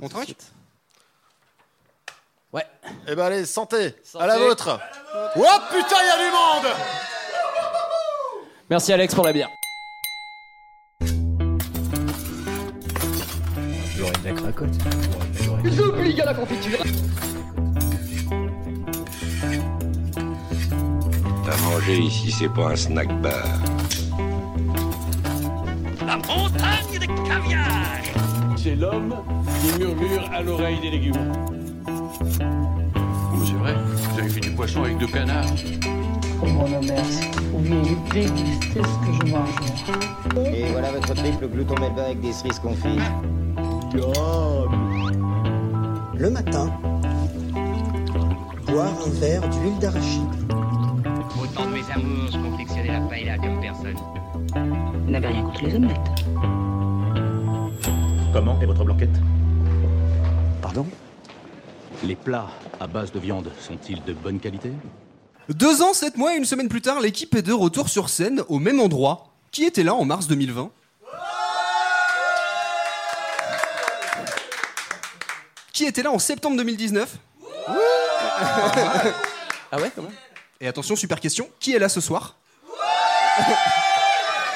On trinque Ouais. Eh ben allez, santé, Santé. à la vôtre. Oh putain, il y a du monde Merci Alex pour la bière. J'aurais de la cracotte. J'oublie à la confiture. T'as mangé ici, c'est pas un snack bar. C'est l'homme qui murmure à l'oreille des légumes. Oh, c'est vrai, vous avez fait du poisson avec deux canards. Oh mon Omer, vous vouliez déguster ce que je mange. Et voilà votre triple glouton melba avec des cerises confites. Le matin, boire un verre d'huile d'arachide. Autant de mes amours, je confectionnais la paella comme personne. Vous n'avez rien contre les omelettes. Comment est votre blanquette? Les plats à base de viande sont-ils de bonne qualité Deux ans, sept mois et une semaine plus tard, l'équipe est de retour sur scène au même endroit. Qui était là en mars 2020 Qui était là en septembre 2019 Ah ouais, comment Et attention, super question, qui est là ce soir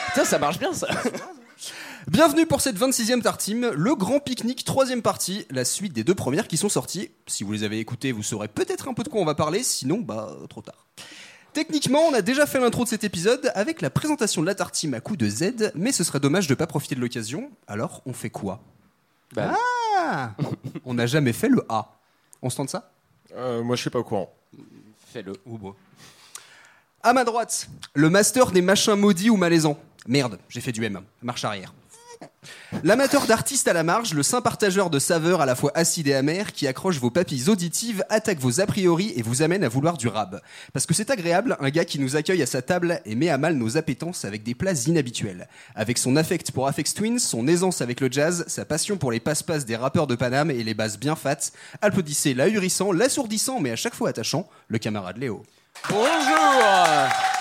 Putain, ça marche bien ça. Bienvenue pour cette 26e Tartime, le grand pique-nique, troisième partie, la suite des deux premières qui sont sorties. Si vous les avez écoutées, vous saurez peut-être un peu de quoi on va parler, sinon, bah, trop tard. Techniquement, on a déjà fait l'intro de cet épisode avec la présentation de la Tartime à coup de Z, mais ce serait dommage de pas profiter de l'occasion. Alors, on fait quoi? Bah, Ah On n'a jamais fait le A. On se tente ça? Euh, Moi, je suis pas au courant. fais-le. Ou bon. À ma droite, le master des machins maudits ou malaisants. Merde, j'ai fait du M. Marche arrière. L'amateur d'artistes à la marge, le saint partageur de saveurs à la fois acides et amères qui accroche vos papilles auditives, attaque vos a priori et vous amène à vouloir du rab. Parce que c'est agréable, un gars qui nous accueille à sa table et met à mal nos appétences avec des plats inhabituels. Avec son affect pour Afex Twins, son aisance avec le jazz, sa passion pour les passe-passe des rappeurs de Paname et les basses bien fat, applaudissez l'ahurissant, l'assourdissant mais à chaque fois attachant, le camarade Léo. Bonjour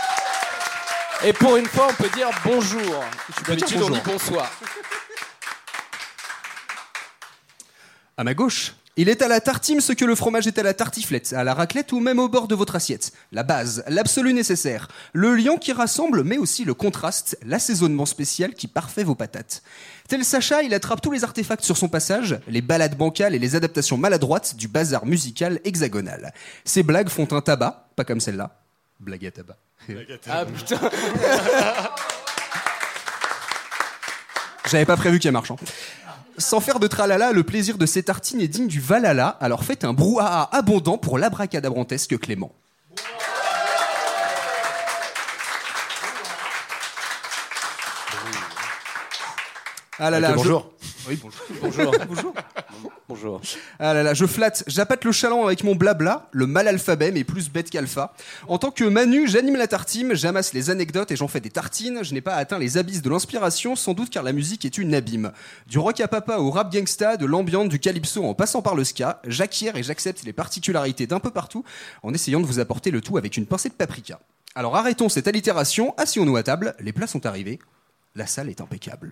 Et pour une fois, on peut dire bonjour. D'habitude, on dit bonsoir. À ma gauche, il est à la tartime ce que le fromage est à la tartiflette, à la raclette ou même au bord de votre assiette. La base, l'absolu nécessaire, le lion qui rassemble mais aussi le contraste, l'assaisonnement spécial qui parfait vos patates. Tel Sacha, il attrape tous les artefacts sur son passage, les balades bancales et les adaptations maladroites du bazar musical hexagonal. Ses blagues font un tabac, pas comme celle-là. Blague à tabac. Ah putain. J'avais pas prévu qu'elle marche. hein. Sans faire de tralala, le plaisir de ces tartines est digne du Valhalla, alors faites un brouhaha abondant pour l'abracadabrantesque Clément. Ah là là, Ok, je- bonjour. Oui, bonjour. Bonjour. bonjour. Bonjour. Ah là là, je flatte, j'appâte le chaland avec mon blabla, le mal alphabet, mais plus bête qu'alpha. En tant que Manu, j'anime la tartime, j'amasse les anecdotes et j'en fais des tartines. Je n'ai pas atteint les abysses de l'inspiration, sans doute car la musique est une abîme. Du rock à papa au rap gangsta, de l'ambiance, du calypso en passant par le ska, j'acquiers et j'accepte les particularités d'un peu partout en essayant de vous apporter le tout avec une pincée de paprika. Alors arrêtons cette allitération, asseyons-nous à table, les plats sont arrivés, la salle est impeccable.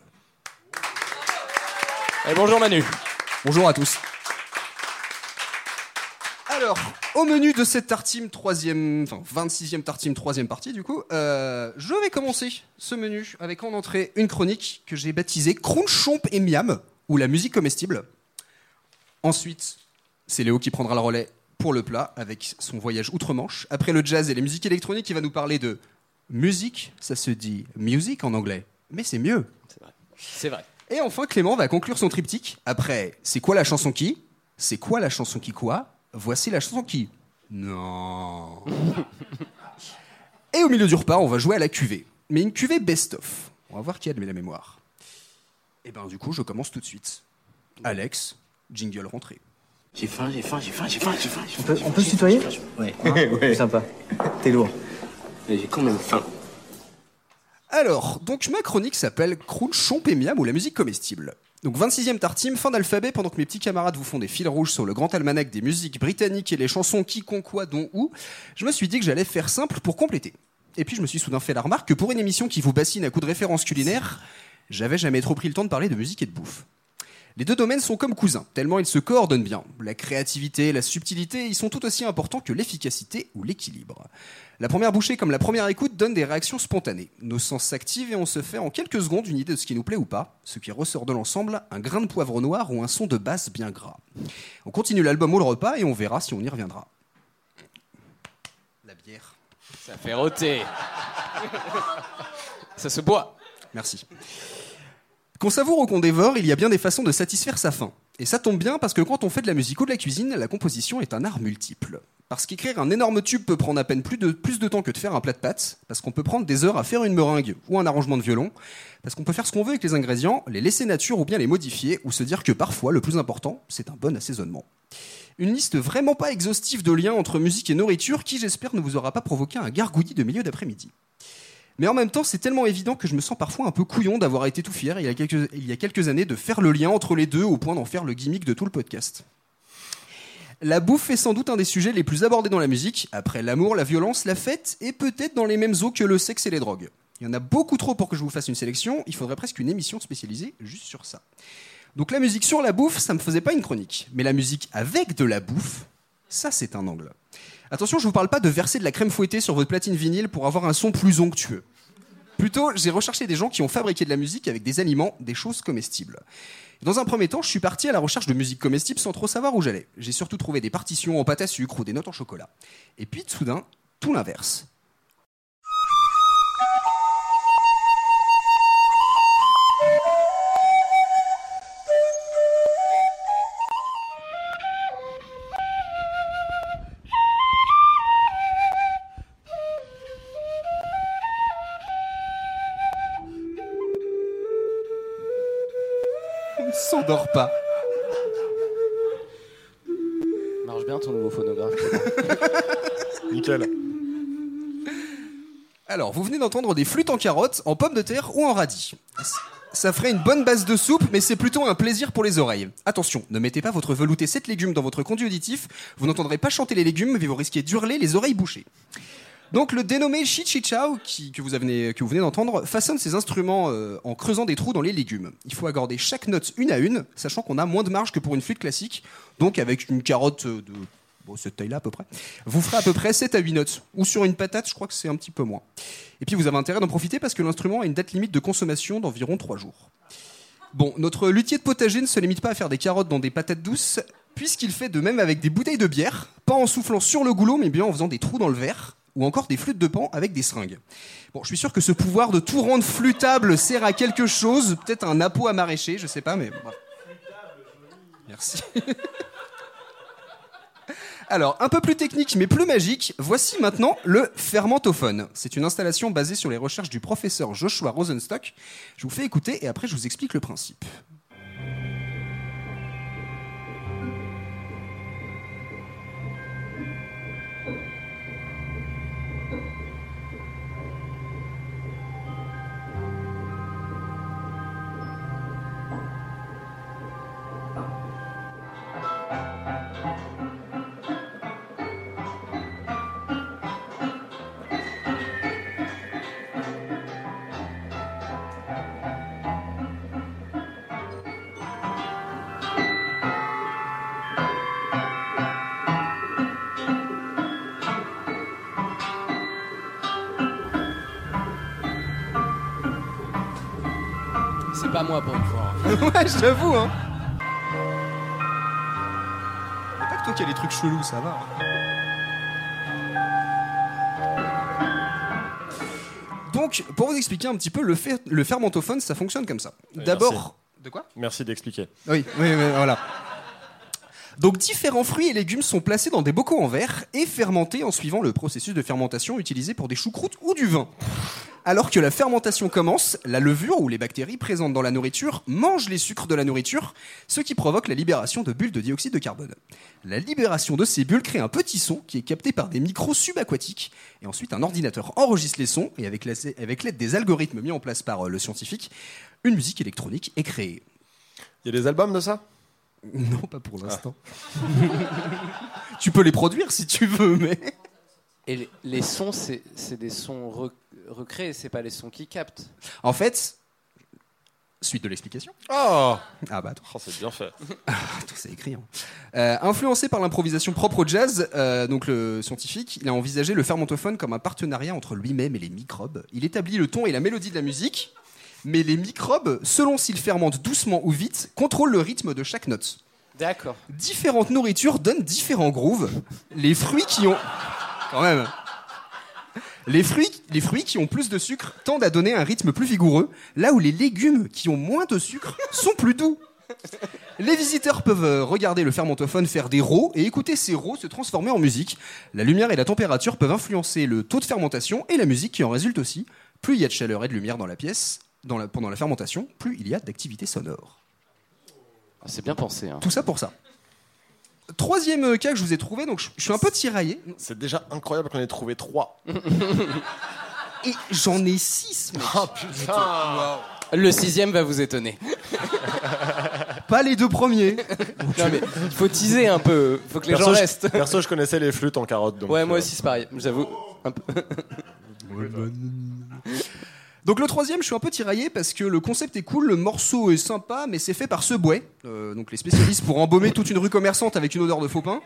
Et bonjour Manu. Bonjour à tous. Alors, au menu de cette tartime troisième, enfin 26e tartime troisième partie du coup, euh, je vais commencer ce menu avec en entrée une chronique que j'ai baptisée Crunchomp et Miam ou la musique comestible. Ensuite, c'est Léo qui prendra le relais pour le plat avec son voyage outre-Manche. Après le jazz et les musiques électroniques, il va nous parler de musique. Ça se dit music en anglais, mais c'est mieux. C'est vrai. Et enfin, Clément va conclure son triptyque. Après, c'est quoi la chanson qui? C'est quoi la chanson qui quoi? Voici la chanson qui Non. Et au milieu du repas, on va jouer à la cuvée. Mais une cuvée best-of. On va voir qui a de la mémoire. Et ben du coup, je commence tout de suite. Alex, jingle rentrée. J'ai faim, j'ai faim, j'ai faim, j'ai faim, j'ai faim. On peut, on peut se tutoyer? Ouais. C'est sympa. T'es lourd. Mais j'ai quand même faim. Alors, donc ma chronique s'appelle Crunchon Miam ou la musique comestible. Donc 26e tartime, fin d'alphabet, pendant que mes petits camarades vous font des fils rouges sur le grand almanach des musiques britanniques et les chansons qui, con, quoi, dont, où, je me suis dit que j'allais faire simple pour compléter. Et puis je me suis soudain fait la remarque que pour une émission qui vous bassine à coups de références culinaires, j'avais jamais trop pris le temps de parler de musique et de bouffe. Les deux domaines sont comme cousins, tellement ils se coordonnent bien. La créativité, la subtilité, ils sont tout aussi importants que l'efficacité ou l'équilibre. La première bouchée comme la première écoute donne des réactions spontanées. Nos sens s'activent et on se fait en quelques secondes une idée de ce qui nous plaît ou pas, ce qui ressort de l'ensemble, un grain de poivre noir ou un son de basse bien gras. On continue l'album ou le repas et on verra si on y reviendra. La bière. Ça fait rôter. Ça se boit. Merci. Qu'on savoure ou qu'on dévore, il y a bien des façons de satisfaire sa faim. Et ça tombe bien parce que quand on fait de la musique ou de la cuisine, la composition est un art multiple. Parce qu'écrire un énorme tube peut prendre à peine plus de, temps que de faire un plat de pâtes, parce qu'on peut prendre des heures à faire une meringue ou un arrangement de violon, parce qu'on peut faire ce qu'on veut avec les ingrédients, les laisser nature ou bien les modifier, ou se dire que parfois le plus important, c'est un bon assaisonnement. Une liste vraiment pas exhaustive de liens entre musique et nourriture qui, j'espère, ne vous aura pas provoqué un gargouillis de milieu d'après-midi. Mais en même temps, c'est tellement évident que je me sens parfois un peu couillon d'avoir été tout fier il y, a quelques, années de faire le lien entre les deux au point d'en faire le gimmick de tout le podcast. La bouffe est sans doute un des sujets les plus abordés dans la musique, après l'amour, la violence, la fête, et peut-être dans les mêmes eaux que le sexe et les drogues. Il y en a beaucoup trop pour que je vous fasse une sélection, il faudrait presque une émission spécialisée juste sur ça. Donc la musique sur la bouffe, ça me faisait pas une chronique, mais la musique avec de la bouffe, ça c'est un angle. Attention, je vous parle pas de verser de la crème fouettée sur votre platine vinyle pour avoir un son plus onctueux. Plutôt, j'ai recherché des gens qui ont fabriqué de la musique avec des aliments, des choses comestibles. Dans un premier temps, je suis parti à la recherche de musique comestible sans trop savoir où j'allais. J'ai surtout trouvé des partitions en pâte à sucre ou des notes en chocolat. Et puis, soudain, tout l'inverse. Pas. Marche bien ton nouveau phonographe. Nickel. Alors, vous venez d'entendre des flûtes en carottes, en pommes de terre ou en radis. Ça ferait une bonne base de soupe, mais c'est plutôt un plaisir pour les oreilles. Attention, ne mettez pas votre velouté 7 légumes dans votre conduit auditif, vous n'entendrez pas chanter les légumes, mais vous risquez d'hurler les oreilles bouchées. Donc le dénommé Chichichao, qui, que, vous que vous venez d'entendre, façonne ses instruments euh, en creusant des trous dans les légumes. Il faut accorder chaque note une à une, sachant qu'on a moins de marge que pour une flûte classique, donc avec une carotte de cette taille-là à peu près, vous ferez à peu près 7 à 8 notes. Ou sur une patate, je crois que c'est un petit peu moins. Et puis vous avez intérêt d'en profiter parce que l'instrument a une date limite de consommation d'environ 3 jours. Bon, notre luthier de potager ne se limite pas à faire des carottes dans des patates douces, puisqu'il fait de même avec des bouteilles de bière, pas en soufflant sur le goulot, mais bien en faisant des trous dans le verre, ou encore des flûtes de pan avec des seringues. Bon, je suis sûr que ce pouvoir de tout rendre flûtable sert à quelque chose, peut-être un appôt à maraîcher, je sais pas, mais. Merci. Alors, un peu plus technique mais plus magique, voici maintenant le fermentophone. C'est une installation basée sur les recherches du professeur Joshua Rosenstock. Je vous fais écouter et après je vous explique le principe. ouais, j'avoue, hein. Pas que toi qui as des trucs chelous, ça va. Donc, pour vous expliquer un petit peu, le, fer- le fermentophone, ça fonctionne comme ça. D'abord. De quoi? Merci d'expliquer. Oui, oui, oui, voilà. Donc différents fruits et légumes sont placés dans des bocaux en verre et fermentés en suivant le processus de fermentation utilisé pour des choucroutes ou du vin. Alors que la fermentation commence, la levure ou les bactéries présentes dans la nourriture mangent les sucres de la nourriture, ce qui provoque la libération de bulles de dioxyde de carbone. La libération de ces bulles crée un petit son qui est capté par des micros subaquatiques, et ensuite un ordinateur enregistre les sons, et avec la- avec l'aide des algorithmes mis en place par euh, le scientifique, une musique électronique est créée. Il y a des albums de ça? Non, pas pour l'instant. tu peux les produire si tu veux, mais. Et les, sons, c'est des sons re- recréés, c'est pas les sons qui captent. En fait, Suite de l'explication. Oh, Ah bah attends, Oh, c'est bien fait. c'est écrit. hein. Euh, influencé par l'improvisation propre au jazz, euh, donc le scientifique, il a envisagé le fermentophone comme un partenariat entre lui-même et les microbes. Il établit le ton et la mélodie de la musique, mais les microbes, selon s'ils fermentent doucement ou vite, contrôlent le rythme de chaque note. D'accord. Différentes nourritures donnent différents grooves. Les fruits qui ont... Quand même. Les fruits, les fruits qui ont plus de sucre tendent à donner un rythme plus vigoureux, là où les légumes qui ont moins de sucre sont plus doux. Les visiteurs peuvent euh, regarder le fermentophone faire des rots et écouter ces rots se transformer en musique. La lumière et la température peuvent influencer le taux de fermentation et la musique qui en résulte aussi. Plus il y a de chaleur et de lumière dans la pièce dans la- pendant la fermentation, plus il y a d'activité sonore. Ah, C'est bien pensé. Hein. Tout ça pour ça. Troisième euh, cas que je vous ai trouvé, donc je, je suis un peu tiraillé. C'est déjà incroyable qu'on ait trouvé trois. Et j'en ai six, mec. Oh putain Le sixième va vous étonner. Pas les deux premiers. Non mais il faut teaser un peu. Faut que les gens perso, restent. je, perso, je connaissais les flûtes en carotte. Donc, Ouais, moi euh, aussi c'est pareil. J'avoue. Un peu. Donc le troisième, je suis un peu tiraillé parce que le concept est cool, le morceau est sympa, mais c'est fait par Subway, euh, donc les spécialistes pour embaumer toute une rue commerçante avec une odeur de faux pain.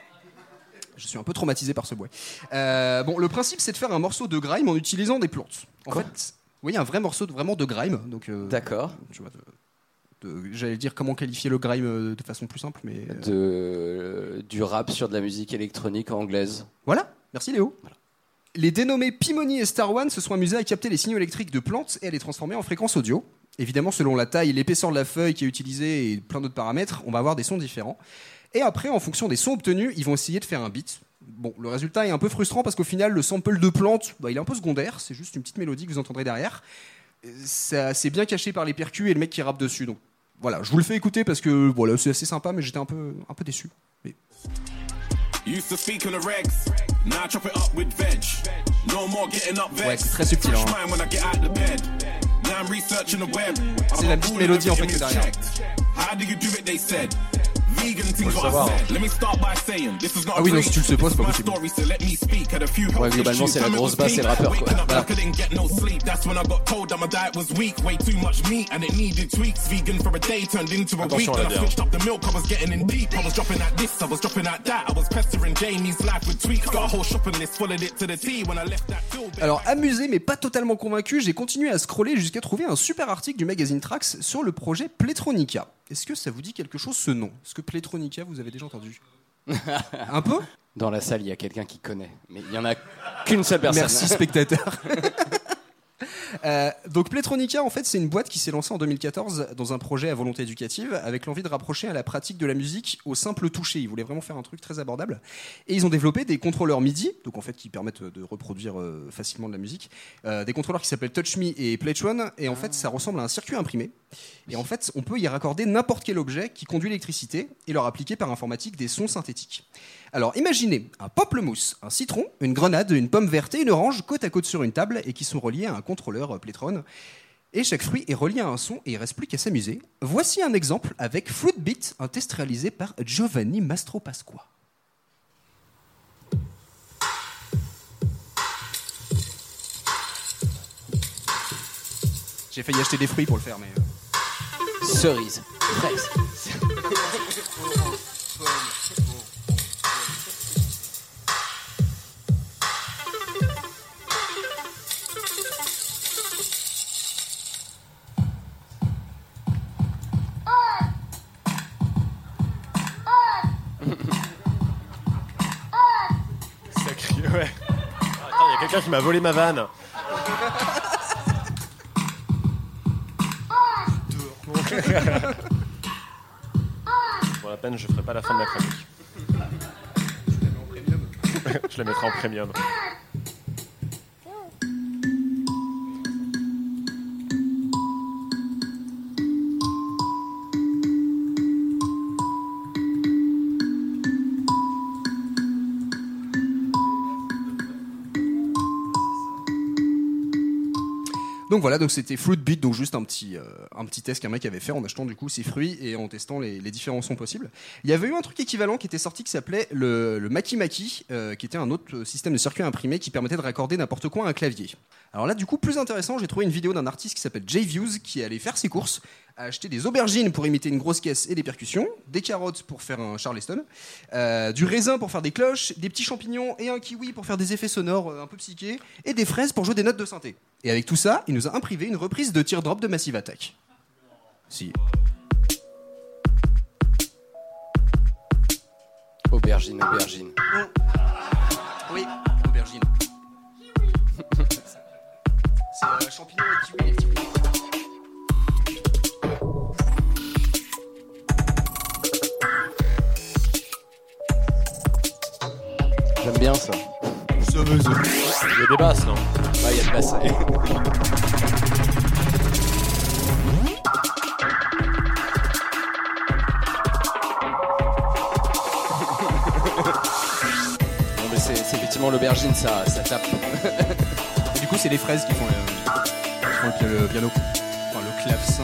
Je suis un peu traumatisé par Subway. Euh, bon, le principe, c'est de faire un morceau de grime en utilisant des plantes. En Quoi fait, oui, un vrai morceau de, vraiment de grime. Donc, euh, D'accord. tu vois, j'allais dire comment qualifier le grime euh, de façon plus simple, mais De euh, du rap sur de la musique électronique anglaise. Voilà, merci Léo. Les dénommés Pimoni et Star One se sont amusés à capter les signaux électriques de plantes et à les transformer en fréquences audio. Évidemment, selon la taille l'épaisseur de la feuille qui est utilisée et plein d'autres paramètres, on va avoir des sons différents. Et après, en fonction des sons obtenus, ils vont essayer de faire un beat. Bon, le résultat est un peu frustrant parce qu'au final, le sample de plante, bah, il est un peu secondaire. C'est juste une petite mélodie que vous entendrez derrière. Ça, c'est bien caché par les percus et le mec qui rappe dessus. Donc voilà, je vous le fais écouter parce que voilà, c'est assez sympa, mais j'étais un peu, un peu déçu. Used to speak on the regs, now I chop it up with veg. No more getting up Ouais, vexed. c'est très subtil, hein. mind when I get out the bed. Now I'm researching the web. C'est la petite mélodie, en fait, derrière. How do you do it, they said. Ah oui, non, si tu le sais pas, c'est pas possible. Ouais, globalement, c'est la grosse basse et le rappeur, quoi. Voilà. Attention à la bière. Alors amusé mais pas totalement convaincu, j'ai continué à scroller jusqu'à trouver un super article du magazine Trax sur le projet Pletronica. Est-ce que ça vous dit quelque chose ce nom? Est-ce que Pletronica vous avez déjà entendu? Un peu? Dans la salle, il y a quelqu'un qui connaît, mais il y en a qu'une seule personne. Merci spectateur. Euh, donc Pletronica, en fait, c'est une boîte qui s'est lancée en 2014 dans un projet à volonté éducative avec l'envie de rapprocher à la pratique de la musique au simple toucher. Ils voulaient vraiment faire un truc très abordable. Et ils ont développé des contrôleurs MIDI, donc en fait qui permettent de reproduire euh, facilement de la musique. Euh, des contrôleurs qui s'appellent Touch Me et Play One. Et en fait, ça ressemble à un circuit imprimé. Et en fait, on peut y raccorder n'importe quel objet qui conduit l'électricité et leur appliquer par informatique des sons synthétiques. Alors imaginez un pamplemousse, un citron, une grenade, une pomme verte et une orange côte à côte sur une table et qui sont reliés à un contrôleur euh, Plétron. Et chaque fruit est relié à un son et il reste plus qu'à s'amuser. Voici un exemple avec Fruit Beat, un test réalisé par Giovanni Mastropasqua. J'ai failli acheter des fruits pour le faire, mais. euh, Cerise, fraise. M'a volé ma vanne. Pour la peine, je ferai pas la fin de la chronique. je la mettrai en premium. Donc voilà, donc c'était Fruit Beat, donc juste un petit, euh, un petit test qu'un mec avait fait en achetant du coup ses fruits et en testant les, différents sons possibles. Il y avait eu un truc équivalent qui était sorti qui s'appelait le, le Maki Maki, euh, qui était un autre système de circuit imprimé qui permettait de raccorder n'importe quoi à un clavier. Alors là, du coup, plus intéressant, j'ai trouvé une vidéo d'un artiste qui s'appelle Jay Views qui allé faire ses courses, a acheté des aubergines pour imiter une grosse caisse et des percussions, des carottes pour faire un charleston, euh, du raisin pour faire des cloches, des petits champignons et un kiwi pour faire des effets sonores un peu psychés, et des fraises pour jouer des notes de synthé. Et avec tout ça, il nous a imprivé une reprise de Teardrop de Massive Attack. Si. Aubergine, aubergine. Oui, aubergine. C'est euh, champignons et kiwi. J'aime bien ça. Il y a des basses, non Ouais, il y a de basse. Non mais c'est effectivement l'aubergine, ça, ça tape. Et du coup, c'est les fraises qui font le, qui font le, le piano. Enfin, le clavecin.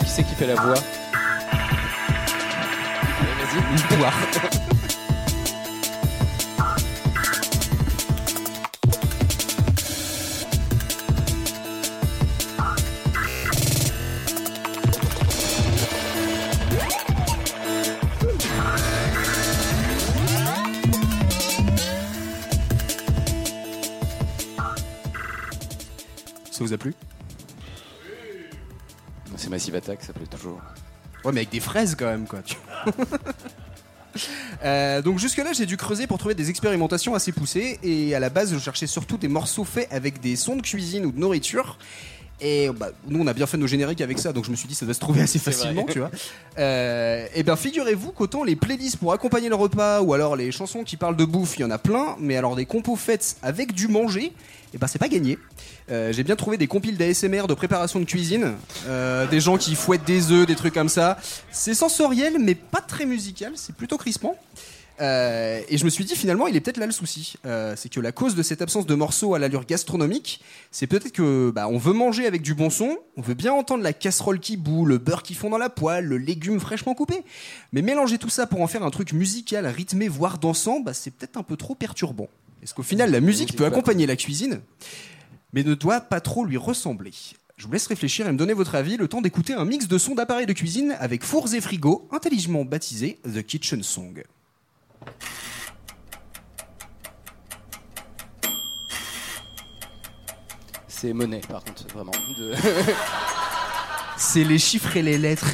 Qui c'est qui fait la voix? Allez, vas-y. Une poire. Ça vous a plu C'est Massive Attack, ça plaît toujours. Ouais, mais avec des fraises quand même, quoi. Euh, donc jusque-là, j'ai dû creuser pour trouver des expérimentations assez poussées. Et à la base, je cherchais surtout des morceaux faits avec des sons de cuisine ou de nourriture. Et bah, nous, on a bien fait nos génériques avec ça, donc je me suis dit ça doit se trouver assez facilement, tu vois. Euh, et bien, figurez-vous qu'autant les playlists pour accompagner le repas ou alors les chansons qui parlent de bouffe, il y en a plein, mais alors des compos faites avec du manger, et ben c'est pas gagné. Euh, j'ai bien trouvé des compiles d'ASMR de préparation de cuisine, euh, des gens qui fouettent des œufs, des trucs comme ça. C'est sensoriel, mais pas très musical, c'est plutôt crispant. Euh, et je me suis dit finalement, il est peut-être là le souci. Euh, c'est que la cause de cette absence de morceaux à l'allure gastronomique, c'est peut-être que bah, on veut manger avec du bon son, on veut bien entendre la casserole qui bout, le beurre qui fond dans la poêle, le légume fraîchement coupé. Mais mélanger tout ça pour en faire un truc musical, rythmé, voire dansant, bah, c'est peut-être un peu trop perturbant. Est-ce qu'au final, la musique Musique peut accompagner la cuisine, mais ne doit pas trop lui ressembler? Je vous laisse réfléchir et me donner votre avis, le temps d'écouter un mix de sons d'appareils de cuisine avec fours et frigos, intelligemment baptisé The Kitchen Song. C'est monnaie, par contre, vraiment. De- C'est les chiffres et les lettres.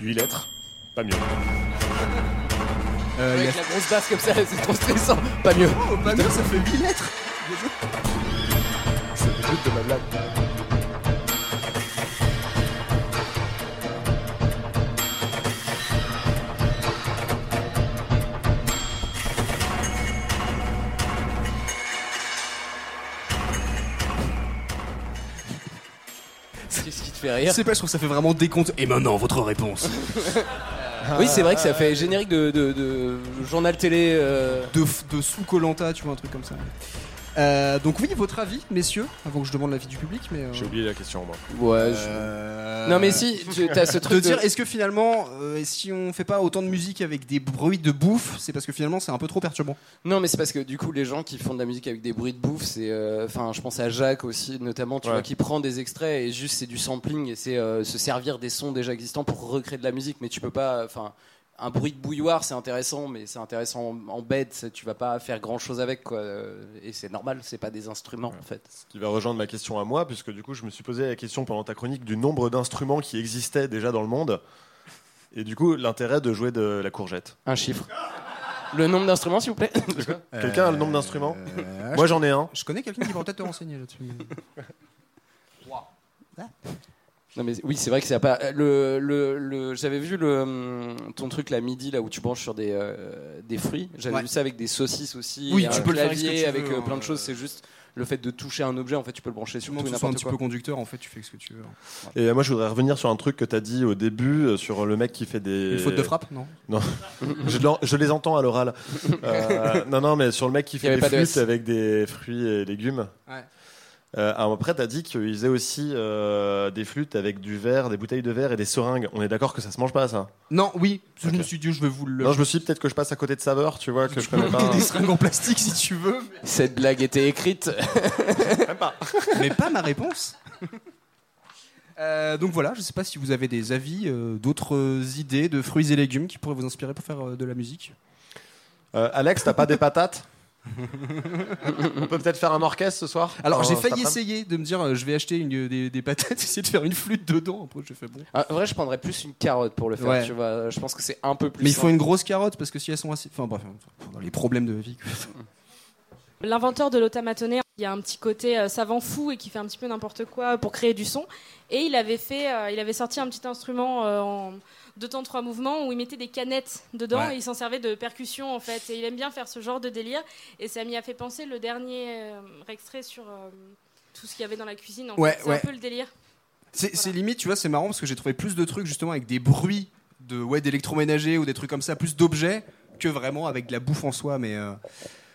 8 lettres, pas mieux. Euh, il y a- Avec la grosse basse comme ça, c'est trop stressant. Pas mieux. Oh, pas mieux, ça fait 8 lettres. C'est le but de ma blague. Fait Je rire sais pas, je trouve que ça fait vraiment décompte. Et maintenant, votre réponse. Oui, c'est vrai que ça fait générique de, de- de journal télé. euh, De, de sous Colanta, tu vois, un truc comme ça. Euh, donc oui, votre avis, messieurs, avant que je demande l'avis du public, mais... euh, J'ai oublié la question, moi. Ouais. je- euh, Non, mais si, tu as ce de truc. de- dire, est-ce que finalement, euh, si on fait pas autant de musique avec des bruits de bouffe, c'est parce que finalement c'est un peu trop perturbant Non, mais c'est parce que du coup, les gens qui font de la musique avec des bruits de bouffe, c'est. euh, Enfin, je pense à Jacques aussi, notamment, tu Ouais. vois, qui prend des extraits et juste c'est du sampling et c'est euh, se servir des sons déjà existants pour recréer de la musique. Mais tu peux pas. Enfin, un bruit de bouilloire, c'est intéressant, mais c'est intéressant en, c'est- tu vas pas faire grand chose avec, quoi. euh, Et c'est normal, c'est pas des instruments, en fait. Ce qui va rejoindre ma question à moi, puisque du coup, je me suis posé la question pendant ta chronique du nombre d'instruments qui existaient déjà dans le monde. Et du coup, l'intérêt de jouer de la courgette. Un chiffre. Le nombre d'instruments, s'il vous plaît Quelqu'un a le nombre d'instruments Euh, Moi, j'en ai un. Je connais quelqu'un qui va peut-être te renseigner là-dessus. Non mais oui c'est vrai que c'est pas le, le, le- j'avais vu le hum, ton truc la midi là où tu branches sur des euh, des fruits j'avais Ouais. vu ça avec des saucisses aussi Oui, et tu un peux le faire avec ce que clavier tu avec veux, euh, hein, plein de euh. choses c'est juste le fait de toucher un objet, en fait, tu peux le brancher sur tout et sois un n'importe petit peu conducteur, en fait, tu fais ce que tu veux. Et euh, moi, je voudrais revenir sur un truc que tu as dit au début, euh, sur le mec qui fait des. Une faute de frappe, non? Non, je, les entends à l'oral. Euh, non, non, mais sur le mec qui fait des de flûtes S. avec des fruits et légumes. Ouais. Euh, alors après, t'as dit qu'il faisait aussi euh, des flûtes avec du verre, des bouteilles de verre et des seringues. On est d'accord que ça se mange pas, ça? Non, oui, je me suis dit, je vais vous le. Non, je me suis dit peut-être que je passe à côté de saveurs, tu vois, que je connais pas. des seringues en plastique si tu veux, Cette blague était écrite. mais pas ma réponse. Euh, donc voilà, je sais pas si vous avez des avis, euh, d'autres idées de fruits et légumes qui pourraient vous inspirer pour faire euh, de la musique. Euh, Alex, t'as pas des patates? On peut peut-être faire un orchestre ce soir Alors Euh, j'ai failli essayer de me dire, euh, je vais acheter une- des, des patates, essayer de faire une flûte dedans. Après j'ai fait bon. Ah, En vrai, je prendrais plus une carotte pour le faire, Ouais. tu vois. Je pense que c'est un peu plus. Mais il faut simple. une grosse carotte parce que si elles sont assez, enfin bref, dans les problèmes de vie. quoi. L'inventeur de l'automatonné, il a un petit côté euh, savant fou et qui fait un petit peu n'importe quoi pour créer du son. Et il avait fait, euh, il avait sorti un petit instrument euh, en deux temps trois mouvements où il mettait des canettes dedans Ouais. et il s'en servait de percussion en fait. Et il aime bien faire ce genre de délire. Et ça m'y a fait penser le dernier euh, extrait sur euh, tout ce qu'il y avait dans la cuisine. En Ouais, fait. C'est ouais. un peu le délire. C'est c'est limite, tu vois, c'est marrant parce que j'ai trouvé plus de trucs justement avec des bruits de ouais d'électroménager ou des trucs comme ça, plus d'objets que vraiment avec de la bouffe en soi. Mais euh,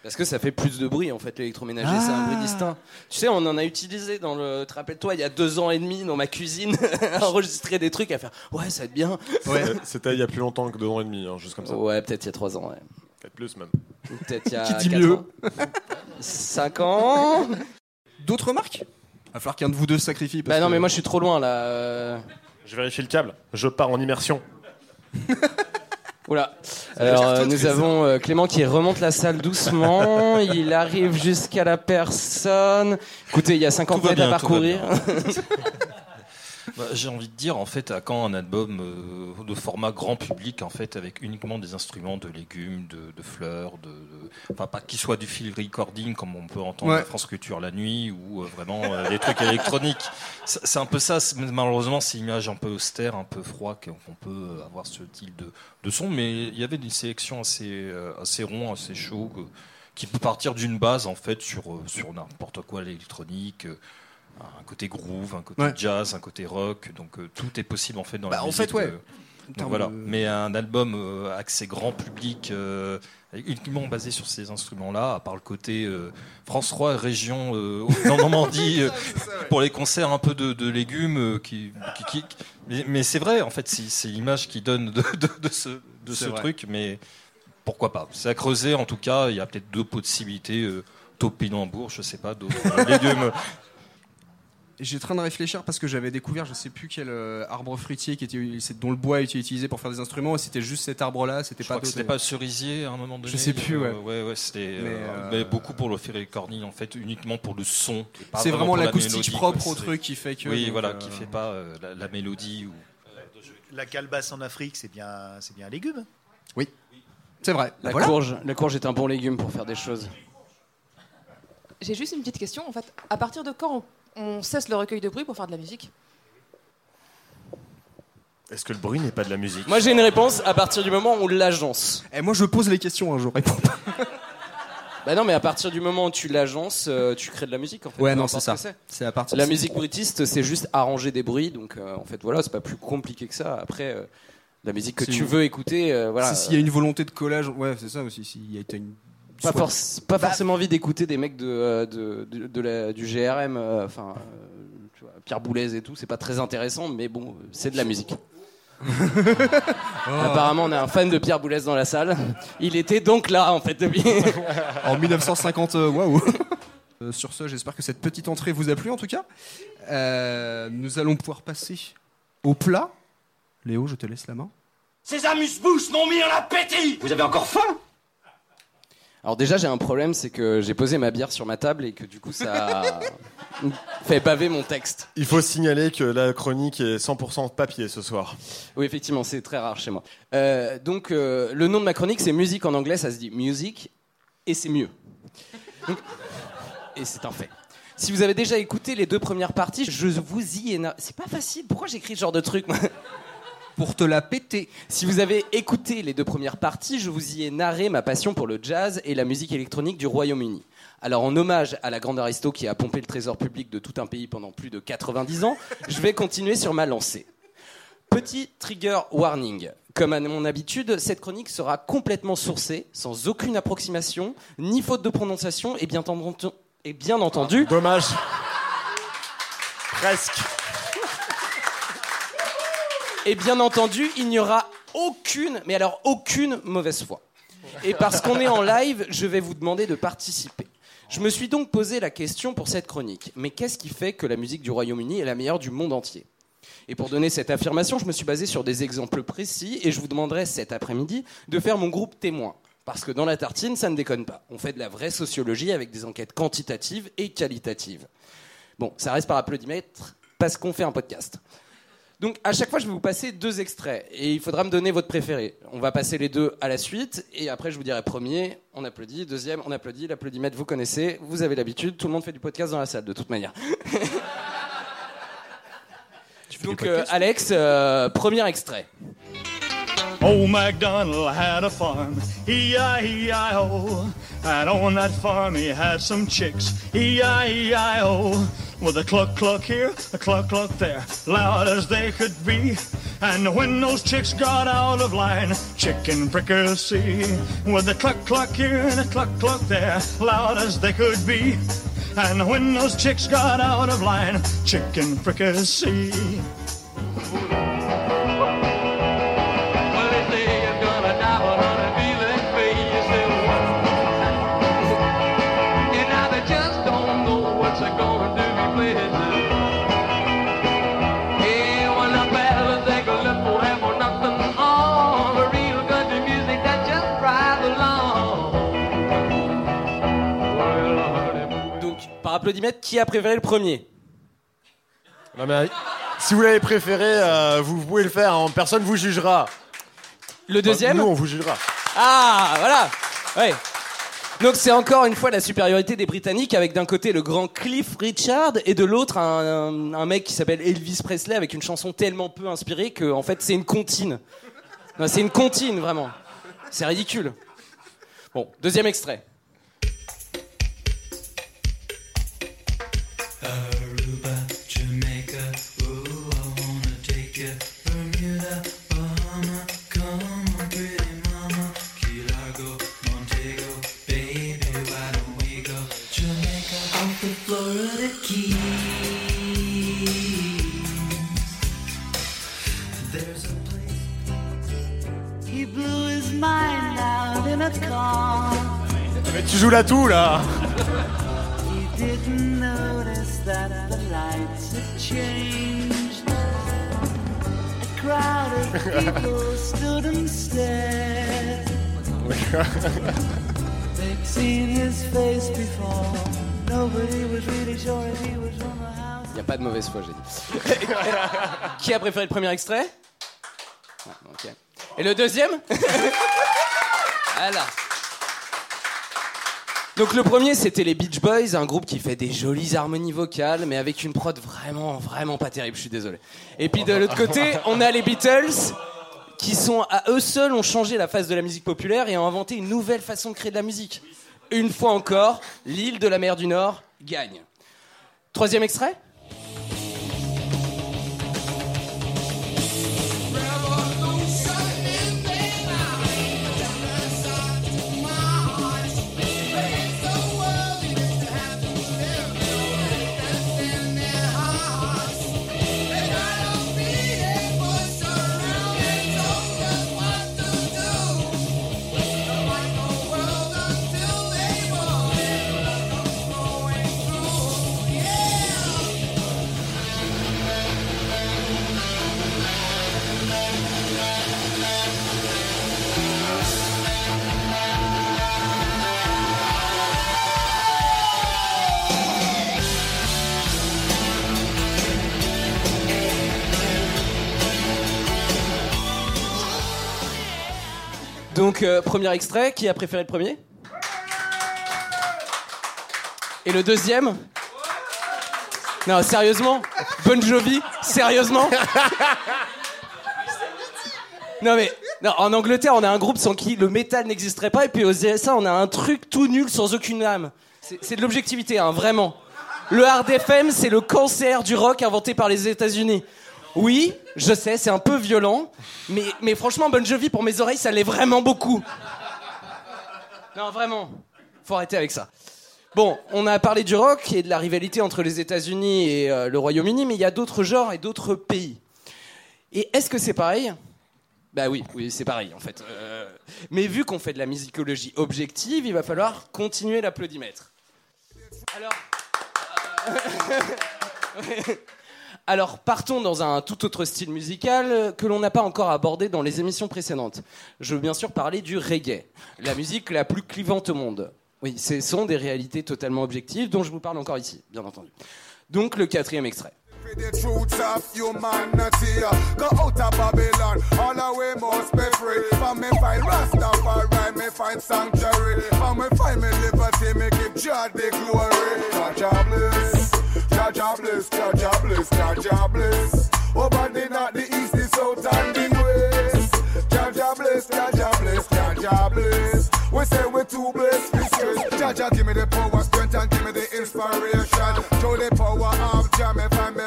Parce que ça fait plus de bruit en fait l'électroménager, c'est un bruit Ah. distinct. Tu sais, on en a utilisé dans le. Te rappelles-toi, il y a deux ans et demi dans ma cuisine, à enregistrer des trucs, à faire ouais, ça va être bien. Ouais, c'était il y a plus longtemps que deux ans et demi, hein, juste comme ça. Ouais, peut-être il y a trois ans, ouais. Peut-être plus même. Peut-être il y a. Qui dit mieux ans. Cinq ans d'autres remarques Va falloir qu'un de vous deux se sacrifie. parce Bah non, que- mais moi je suis trop loin là. euh. Je vérifie le câble. Je pars en immersion. Oula. Alors euh, nous avons euh, Clément qui remonte la salle doucement. il arrive jusqu'à la personne. Écoutez, il y a 50 Tout va mètres à parcourir. Bah, J'ai envie de dire, en fait, à quand un album euh, de format grand public, en fait, avec uniquement des instruments de légumes, de, de fleurs, de, de- enfin pas qu'il soit du field recording comme on peut entendre Ouais. à France Culture la nuit ou euh, vraiment euh, des trucs électroniques. C'est un peu ça. Malheureusement, c'est une image un peu austère, un peu froid qu'on peut avoir ce style de, de son, mais il y avait une sélection assez assez rond, assez chaud. qui peut partir d'une base en fait sur sur n'importe quoi l'électronique un côté groove, un côté Ouais. jazz, un côté rock, donc euh, tout est possible en fait dans Bah, la en musique. fait, ouais. En donc voilà. Mais un album euh, accès grand public, euh, uniquement basé sur ces instruments-là, à part le côté euh, France 3 région dans Normandie pour les concerts un peu de, de légumes, qui, qui- qui- mais, mais c'est vrai en fait, c'est l'image qui donne de, de- de ce, de C'est ce vrai. truc, mais pourquoi pas C'est à creuser en tout cas. Il y a peut-être deux possibilités. Topinambour, je sais pas, d'autres légumes. J'ai en train de réfléchir parce que j'avais découvert, je sais plus quel euh, arbre fruitier qui était, dont le bois était utilisé pour faire des instruments, et c'était juste cet arbre-là, c'était Je pas crois que d'autres. c'était pas cerisier à un moment donné. Je sais plus, ouais. Euh, ouais, ouais, c'était Mais, euh, euh, mais beaucoup pour le faire corny en fait, uniquement pour le son. C'est vraiment l'acoustique propre au truc qui fait que. Oui, donc, voilà, euh, qui fait pas euh, la, la mélodie ou. La calebasse en Afrique, c'est bien, c'est bien un légume. C'est vrai. La Voilà. courge, la courge est un bon légume pour faire des choses. J'ai juste une petite question. En fait, à partir de quand on, on cesse le recueil de bruit pour faire de la musique Est-ce que le bruit n'est pas de la musique Moi j'ai une réponse à partir du moment où on l'agence. Et moi, je pose les questions, hein, je réponds pas. Bah non, mais à partir du moment où tu l'agences, euh, tu crées de la musique en fait. Ouais, non, c'est ça. C'est à partir. La musique bruitiste, c'est juste arranger des bruits, donc euh, en fait voilà, c'est pas plus compliqué que ça. Après, euh, la musique que tu une- veux écouter, euh, voilà. Si- S'il y a une volonté de collage, ouais, c'est ça aussi. S'il y a une. Pas, forc- pas forcément envie d'écouter des mecs de, euh, de, de- de la- du GRM, euh, enfin euh, tu vois, Pierre Boulez et tout, c'est pas très intéressant, mais bon, c'est de la musique. Apparemment, on a un fan de Pierre Boulez dans la salle. Il était donc là en fait depuis. en 1950, euh, waouh Euh, Sur ce, j'espère que cette petite entrée vous a plu en tout cas. Euh, nous allons pouvoir passer au plat. Léo, je te laisse la main. Ces amuse-bouches m'ont mis en appétit Vous avez encore faim? Alors déjà, j'ai un problème, c'est que j'ai posé ma bière sur ma table et que du coup, ça fait baver mon texte. Il faut signaler que la chronique est 100% papier ce soir. Oui, effectivement, c'est très rare chez moi. Euh, donc, euh, le nom de ma chronique, c'est musique en anglais, ça se dit music, et c'est mieux. Donc- et c'est un fait. Si vous avez déjà écouté les deux premières parties, je vous y ai... C'est pas facile, pourquoi j'écris ce genre de truc moi? Pour te la péter. Si vous avez écouté les deux premières parties, je vous y ai narré ma passion pour le jazz et la musique électronique du Royaume-Uni. Alors en hommage à la grande aristo qui a pompé le trésor public de tout un pays pendant plus de 90 ans, je vais continuer sur ma lancée. Petit trigger warning. Comme à mon habitude, cette chronique sera complètement sourcée, sans aucune approximation, ni faute de prononciation, et bien, et bien entendu. dommage. Presque. Et bien entendu, il n'y aura aucune, mais alors aucune mauvaise foi. Et parce qu'on est en live, je vais vous demander de participer. Je me suis donc posé la question pour cette chronique. Mais qu'est-ce qui fait que la musique du Royaume-Uni est la meilleure du monde entier? Et pour donner cette affirmation, je me suis basé sur des exemples précis et je vous demanderai cet après-midi de faire mon groupe témoin. Parce que dans la tartine, ça ne déconne pas. On fait de la vraie sociologie avec des enquêtes quantitatives et qualitatives. Bon, ça reste par applaudimètre parce qu'on fait un podcast. Donc à chaque fois, je vais vous passer deux extraits. Et il faudra me donner votre préféré. On va passer les deux à la suite. Et après je vous dirai premier, on applaudit, deuxième, on applaudit, l'applaudimètre vous connaissez, vous avez l'habitude, tout le monde fait du podcast dans la salle de toute manière. Donc euh, Alex, euh, premier extrait. Old MacDonald had a farm, E-I-E-I-O. And on that farm he had some chicks, E-I-E-I-O. With a cluck cluck here, a cluck cluck there, loud as they could be. And when those chicks got out of line, chicken fricassee. With a cluck cluck here and a cluck cluck there, loud as they could be. And when those chicks got out of line, chicken fricassee. Applaudimètre, qui a préféré le premier Non, mais, si vous l'avez préféré, euh, vous pouvez le faire. hein, Personne vous jugera. Le deuxième Nous, on vous jugera. Ah, voilà Ouais. Donc c'est encore une fois la supériorité des Britanniques avec d'un côté le grand Cliff Richard et de l'autre un, un- un mec qui s'appelle Elvis Presley avec une chanson tellement peu inspirée que en fait c'est une comptine. C'est une comptine vraiment. C'est ridicule. Bon, deuxième extrait. Tu joues la toux là. Il n'y a pas de mauvaise foi, j'ai dit. Qui a préféré le premier extrait? Ah. Et le deuxième? Voilà. Donc le premier c'était les Beach Boys, un groupe qui fait des jolies harmonies vocales, mais avec une prod vraiment, vraiment pas terrible, je suis désolé. Et puis de l'autre côté, on a les Beatles, qui sont à eux seuls ont changé la face de la musique populaire et ont inventé une nouvelle façon de créer de la musique. Une fois encore, l'île de la mer du Nord gagne. Troisième extrait? Donc, euh, premier extrait, qui a préféré le premier? Et le deuxième? Non, sérieusement? Bon Jovi Sérieusement? Non mais, en Angleterre, on a un groupe sans qui le métal n'existerait pas, et puis aux USA, on a un truc tout nul sans aucune âme. C'est c'est de l'objectivité, hein, vraiment. Le hard FM, c'est le cancer du rock inventé par les États-Unis. Oui, je sais, c'est un peu violent, mais, franchement, Bon Jovi, pour mes oreilles, ça l'est vraiment beaucoup. Non, vraiment, faut arrêter avec ça. Bon, on a parlé du rock et de la rivalité entre les États-Unis et euh, le Royaume-Uni, mais il y a d'autres genres et d'autres pays. Et est-ce que c'est pareil? Bah oui, oui, c'est pareil en fait. Euh, mais vu qu'on fait de la musicologie objective, il va falloir continuer l'applaudimètre. Alors. Alors partons dans un tout autre style musical euh, que l'on n'a pas encore abordé dans les émissions précédentes. Je veux bien sûr parler du reggae, la musique la plus clivante au monde. Oui, ce sont des réalités totalement objectives dont je vous parle encore ici, bien entendu. Donc le quatrième extrait. The truths of humanity Go out of Babylon All the way must be free For me find Rastafari Me find sanctuary For me find me liberty Me give God the glory God job bless God job bless God job bless God job bless Over the north, the east, the south and the west. God job bless God job bless God job bless We say we too blessed we stress. God job give me the power, strength and give me the inspiration. Through the power of Jah me find me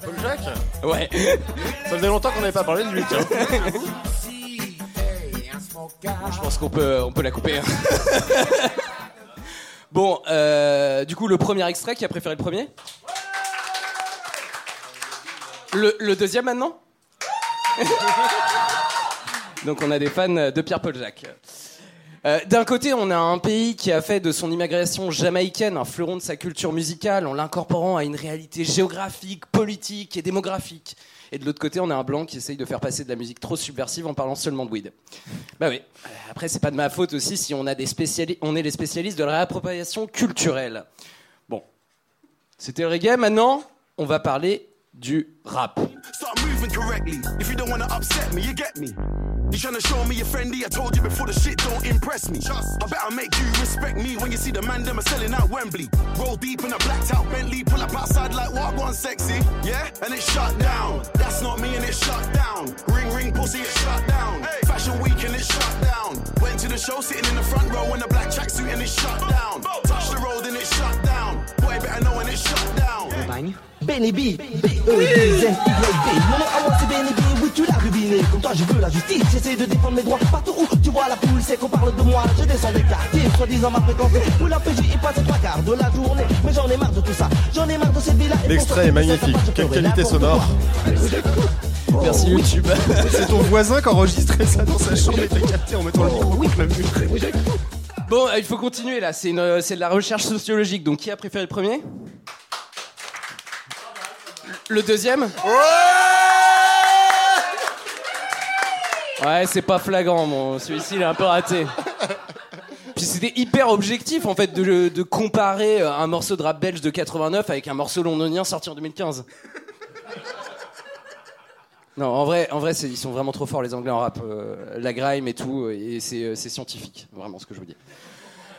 C'est Pierre Paul Jacques Ouais. Ça faisait longtemps qu'on n'avait pas parlé de lui, tiens. Je pense qu'on peut, on peut la couper. hein. bon, euh, du coup, le premier extrait, qui a préféré le premier? Le, le deuxième maintenant? Donc on a des fans de Pierre-Paul Jacques. Euh, D'un côté, on a un pays qui a fait de son immigration jamaïcaine un fleuron de sa culture musicale en l'incorporant à une réalité géographique, politique et démographique. Et de l'autre côté, on a un blanc qui essaye de faire passer de la musique trop subversive en parlant seulement de weed. Bah oui. Euh, Après, c'est pas de ma faute aussi si on a des spécialistes, on est les spécialistes de la réappropriation culturelle. Bon, c'était reggae. Maintenant, on va parler du rap. Start moving correctly. If you don't wanna upset me, you get me. You tryna show me you're friendly? I told you before the shit don't impress me. I better make you respect me when you see the man them are selling out Wembley. Roll deep in a blacked out Bentley, pull up outside like what one sexy, yeah? And it's shut down. That's not me and it's shut down. Ring ring pussy, it's shut down. Fashion week and it's shut down. Went to the show sitting in the front row in a black tracksuit and it's shut down. Touch the road and it's shut down. Down. Benny B, B-E-I-Z-Y-B Mon nom à moi c'est Benny B, oui tu l'as deviné Comme toi je veux la justice, j'essaie de défendre mes droits Partout où tu vois la foule, c'est qu'on parle de moi. Je descends des quartiers, soi-disant ma fréquence. Où la PJ y passe trois quarts de la journée. Mais j'en ai marre de tout ça, j'en ai marre de cette vie-là. L'extrait est magnifique. Quelle qualité sonore. Merci YouTube. C'est ton voisin qui enregistrait ça dans sa chambre et t'a capté en mettant le micro. Contre la mur. Bon, euh, il faut continuer là. C'est une- c'est de la recherche sociologique. Donc, qui a préféré le premier? Le deuxième? Ouais, c'est pas flagrant, mon. Celui-ci, il est un peu raté. Puis c'était hyper objectif en fait de, de comparer euh, un morceau de rap belge de 89 avec un morceau londonien sorti en 2015. Non, en vrai, en vrai ils sont vraiment trop forts les Anglais en rap. euh, la grime et tout, et c'est euh, c'est scientifique, vraiment ce que je vous dis.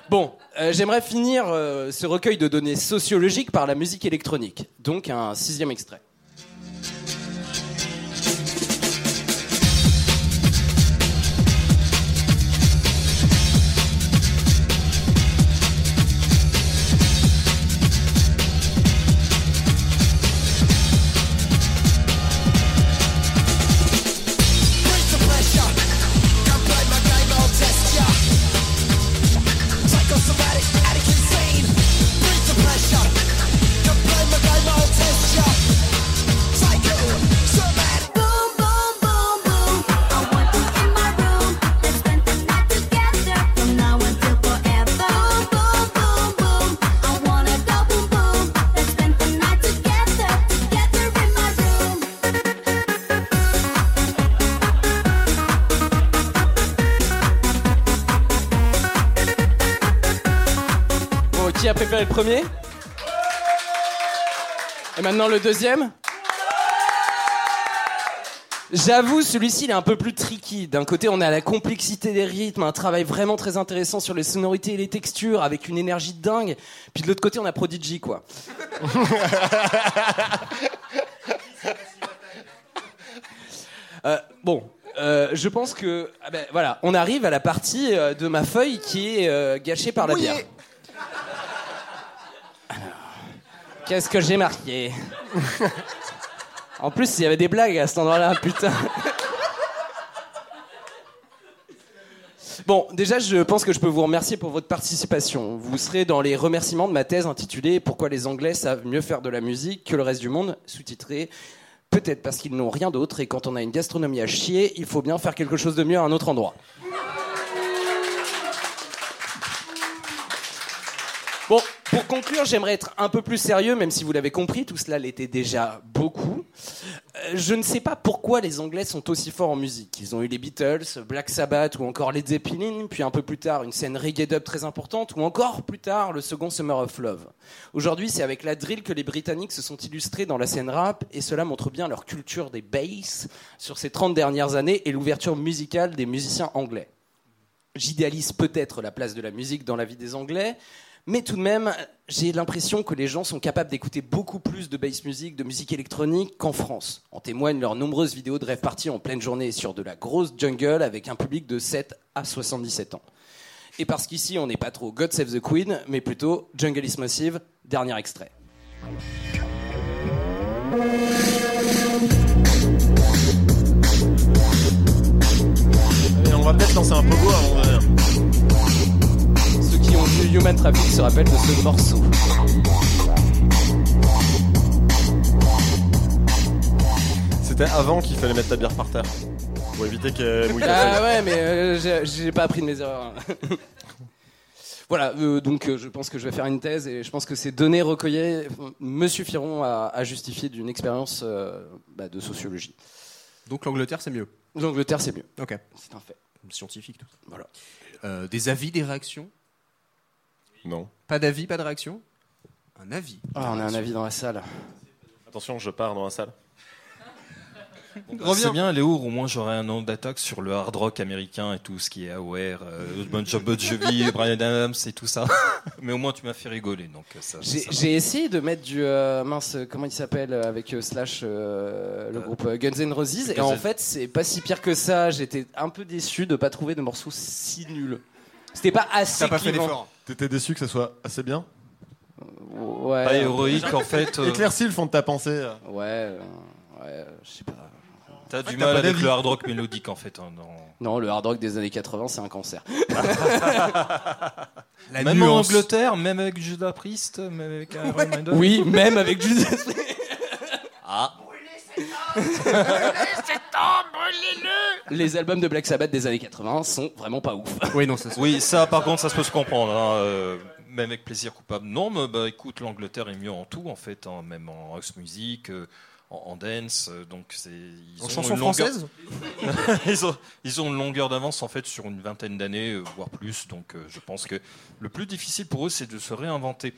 Bon, euh, j'aimerais finir ce recueil de données sociologiques par la musique électronique. Donc un sixième extrait. Maintenant le deuxième J'avoue, celui-ci il est un peu plus tricky. D'un côté, on a la complexité des rythmes, un travail vraiment très intéressant sur les sonorités et les textures, avec une énergie de dingue. Puis de l'autre côté, on a Prodigy, quoi. Euh, bon, euh, je pense que ah ben, voilà, on arrive à la partie euh, de ma feuille qui est gâchée par la bière. Qu'est-ce que j'ai marqué En plus, il y avait des blagues à cet endroit-là, putain. Bon, déjà, je pense que je peux vous remercier pour votre participation. Vous serez dans les remerciements de ma thèse intitulée Pourquoi les Anglais savent mieux faire de la musique que le reste du monde, sous-titré Peut-être parce qu'ils n'ont rien d'autre et quand on a une gastronomie à chier, il faut bien faire quelque chose de mieux à un autre endroit. Bon, pour conclure, j'aimerais être un peu plus sérieux, même si vous l'avez compris, tout cela l'était déjà beaucoup. Euh, je ne sais pas pourquoi les Anglais sont aussi forts en musique. Ils ont eu les Beatles, Black Sabbath ou encore Led Zeppelin, puis un peu plus tard une scène reggae dub très importante, ou encore plus tard le second Summer of Love. Aujourd'hui, c'est avec la drill que les Britanniques se sont illustrés dans la scène rap, et cela montre bien leur culture des basses sur ces 30 dernières années et l'ouverture musicale des musiciens anglais j'idéalise peut-être la place de la musique dans la vie des Anglais, mais tout de même, j'ai l'impression que les gens sont capables d'écouter beaucoup plus de bass music, de musique électronique qu'en France. En témoignent leurs nombreuses vidéos de rêve parties en pleine journée sur de la grosse jungle avec un public de 7 à 77 ans. Et parce qu'ici, on n'est pas trop God Save the Queen, mais plutôt Jungle is Massive, dernier extrait. On va peut-être lancer un pogo avant de... Human Traffic se rappellent de ce morceau. C'était avant qu'il fallait mettre ta bière par terre. Pour éviter qu'elle mouille Ah ouais, mais euh, j'ai- pas appris de mes erreurs. voilà, euh, donc euh, je pense que je vais faire une thèse et je pense que ces données recueillies me suffiront à, à justifier d'une expérience euh, bah, de sociologie. Donc l'Angleterre, c'est mieux. L'Angleterre, c'est mieux. Ok. C'est un fait. Scientifique, tout ça. Voilà. Euh, des avis, des réactions? Non. Pas d'avis, pas de réaction? Un avis. Ah, on a un avis dans la salle. Attention, je pars dans la salle. C'est bien, Léo, au moins j'aurai un nom d'attaque sur le hard rock américain et tout ce qui est Aware, euh, Bon Jovi, Brian Adams et tout ça. Mais au moins tu m'as fait rigoler, donc euh, ça. J'ai ça va. j'ai essayé de mettre du euh, mince, comment il s'appelle euh, avec euh, Slash, euh, le groupe euh, Guns N' Roses, et Guns en N'- fait c'est pas si pire que ça. J'étais un peu déçu de pas trouver de morceaux si nuls. C'était pas assez. T'as pas fait clivant. d'effort. T'étais déçu que ça soit assez bien Ouais. Pas héroïque en fait. euh, Éclaircis le fond de ta pensée. Ouais, euh, ouais, je sais pas. T'as du t'as mal pas avec d'avis. le hard rock mélodique en fait. hein, dans- Non, le hard rock des années 80, c'est un cancer. La même en nuance. Angleterre, même avec Judas Priest, même avec Iron Maiden. oui, même avec Judas Ah. Les albums de Black Sabbath des années 80 sont vraiment pas ouf. Oui, non, ça Oui, ça par contre, ça se peut se comprendre. hein, euh, même avec plaisir coupable. Non, mais bah écoute, l'Angleterre est mieux en tout en fait, hein, même en house music, euh, en, en dance. euh, donc c'est. ils En ont chanson une longueur- française ils, ont, ils ont une longueur d'avance en fait sur une vingtaine d'années, euh, voire plus. Donc euh, je pense que le plus difficile pour eux, c'est de se réinventer.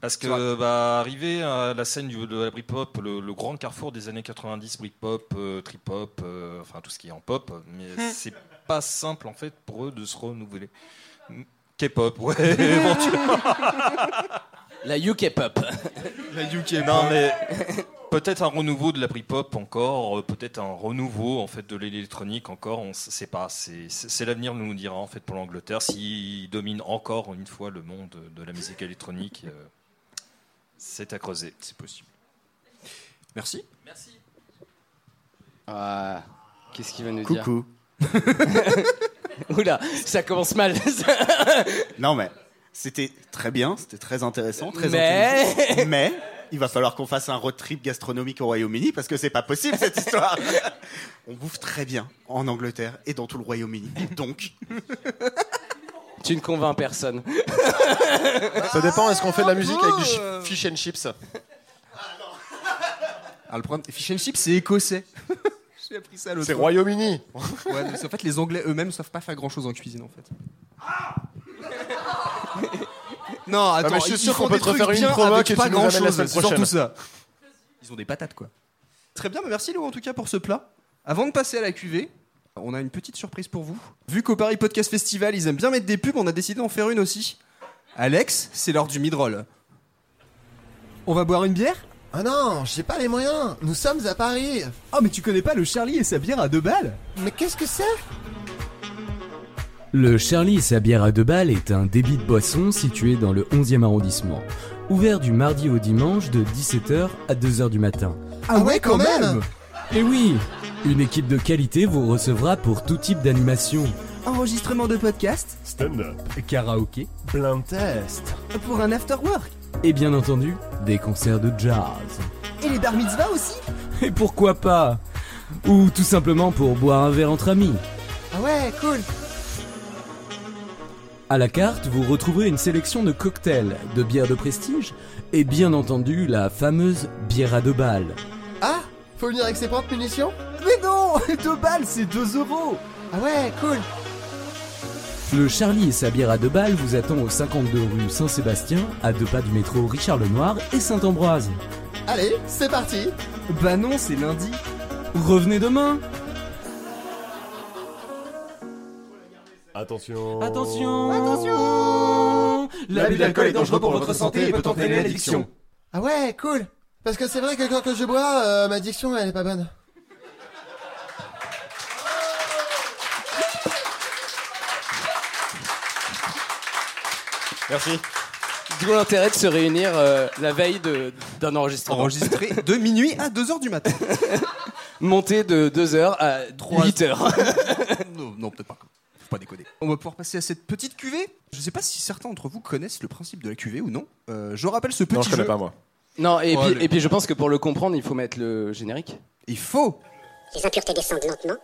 Parce que bah, arriver à la scène du- de la Britpop, le, le grand carrefour des années 90, Britpop, euh, trip-hop, euh, enfin tout ce qui est en pop, mais c'est pas simple en fait pour eux de se renouveler. K-pop, ouais, éventuellement. La UK pop. La UK. Non mais peut-être un renouveau de la Britpop encore, euh, peut-être un renouveau en fait de l'électronique encore, on sait pas. C'est l'avenir nous dira en fait pour l'Angleterre s'il domine encore une fois le monde de la musique électronique. euh, c'est à creuser. C'est possible. Merci. Merci. Ah, qu'est-ce qu'il va nous Coucou. dire Oula, ça commence mal. Non mais c'était très bien, c'était très intéressant, très Mais-. Mais il va falloir qu'on fasse un road trip gastronomique au Royaume-Uni parce que c'est pas possible cette histoire. On bouffe très bien en Angleterre et dans tout le Royaume-Uni. Donc, tu ne convaincs personne. Ça dépend, est-ce qu'on fait de la musique avec du chi- Euh. fish and chips Ah, le problème, fish and chips, c'est écossais. J'ai appris ça l'autre C'est fois. Royaume-Uni Ouais, mais en fait, les Anglais eux-mêmes savent pas faire grand-chose en cuisine, en fait. Non, attends, Ah, mais je suis ils sûr font qu'on peut des te trucs refaire une pas semaine c'est surtout ça. Ils ont des patates, quoi. Très bien, mais merci Léo en tout cas pour ce plat. Avant de passer à la cuvée, on a une petite surprise pour vous. Vu qu'au Paris Podcast Festival, ils aiment bien mettre des pubs, on a décidé d'en faire une aussi. Alex, c'est l'heure du midroll. On va boire une bière? Ah non, j'ai pas les moyens. Nous sommes à Paris. Oh, mais tu connais pas le Charlie et sa bière à deux balles? Mais qu'est-ce que c'est? Le Charlie et sa bière à deux balles est un débit de boisson situé dans le 11e arrondissement. Ouvert du mardi au dimanche de 17h à 2h du matin. Ah ouais, quand même Et oui Une équipe de qualité vous recevra pour tout type d'animation. Enregistrement de podcast Stand-up. Karaoké. Blind test. Pour un after work Et bien entendu, des concerts de jazz. Et les bar mitzvahs aussi Et pourquoi pas? Ou tout simplement pour boire un verre entre amis. Ah ouais, cool. À la carte, vous retrouverez une sélection de cocktails, de bières de prestige et bien entendu la fameuse bière à deux balles. Ah Faut venir avec ses propres munitions? Mais non Deux balles, c'est 2 euros Ah ouais, cool. Le Charlie et sa bière à deux balles vous attend au 52 rue Saint-Sébastien, à deux pas du métro Richard Lenoir et Saint-Ambroise. Allez, c'est parti. Bah non, c'est lundi. Revenez demain Attention. Attention Attention L'abus d'alcool est dangereux pour votre santé et peut entraîner l'addiction. Ah ouais, cool. Parce que c'est vrai que quand que je bois, euh, ma diction elle est pas bonne. Merci. D'où l'intérêt de se réunir euh, la veille de- d'un enregistrement. Enregistré de minuit à 2h du matin. Monté de 2h à 8h. non, non, peut-être pas. Faut pas déconner. On va pouvoir passer à cette petite cuvée. Je sais pas si certains d'entre vous connaissent le principe de la cuvée ou non. Euh, je rappelle ce petit Non, je connais jeu. pas moi. Non, et, Oh, puis, et puis je pense que pour le comprendre, il faut mettre le générique. Il faut Les impuretés descendent lentement.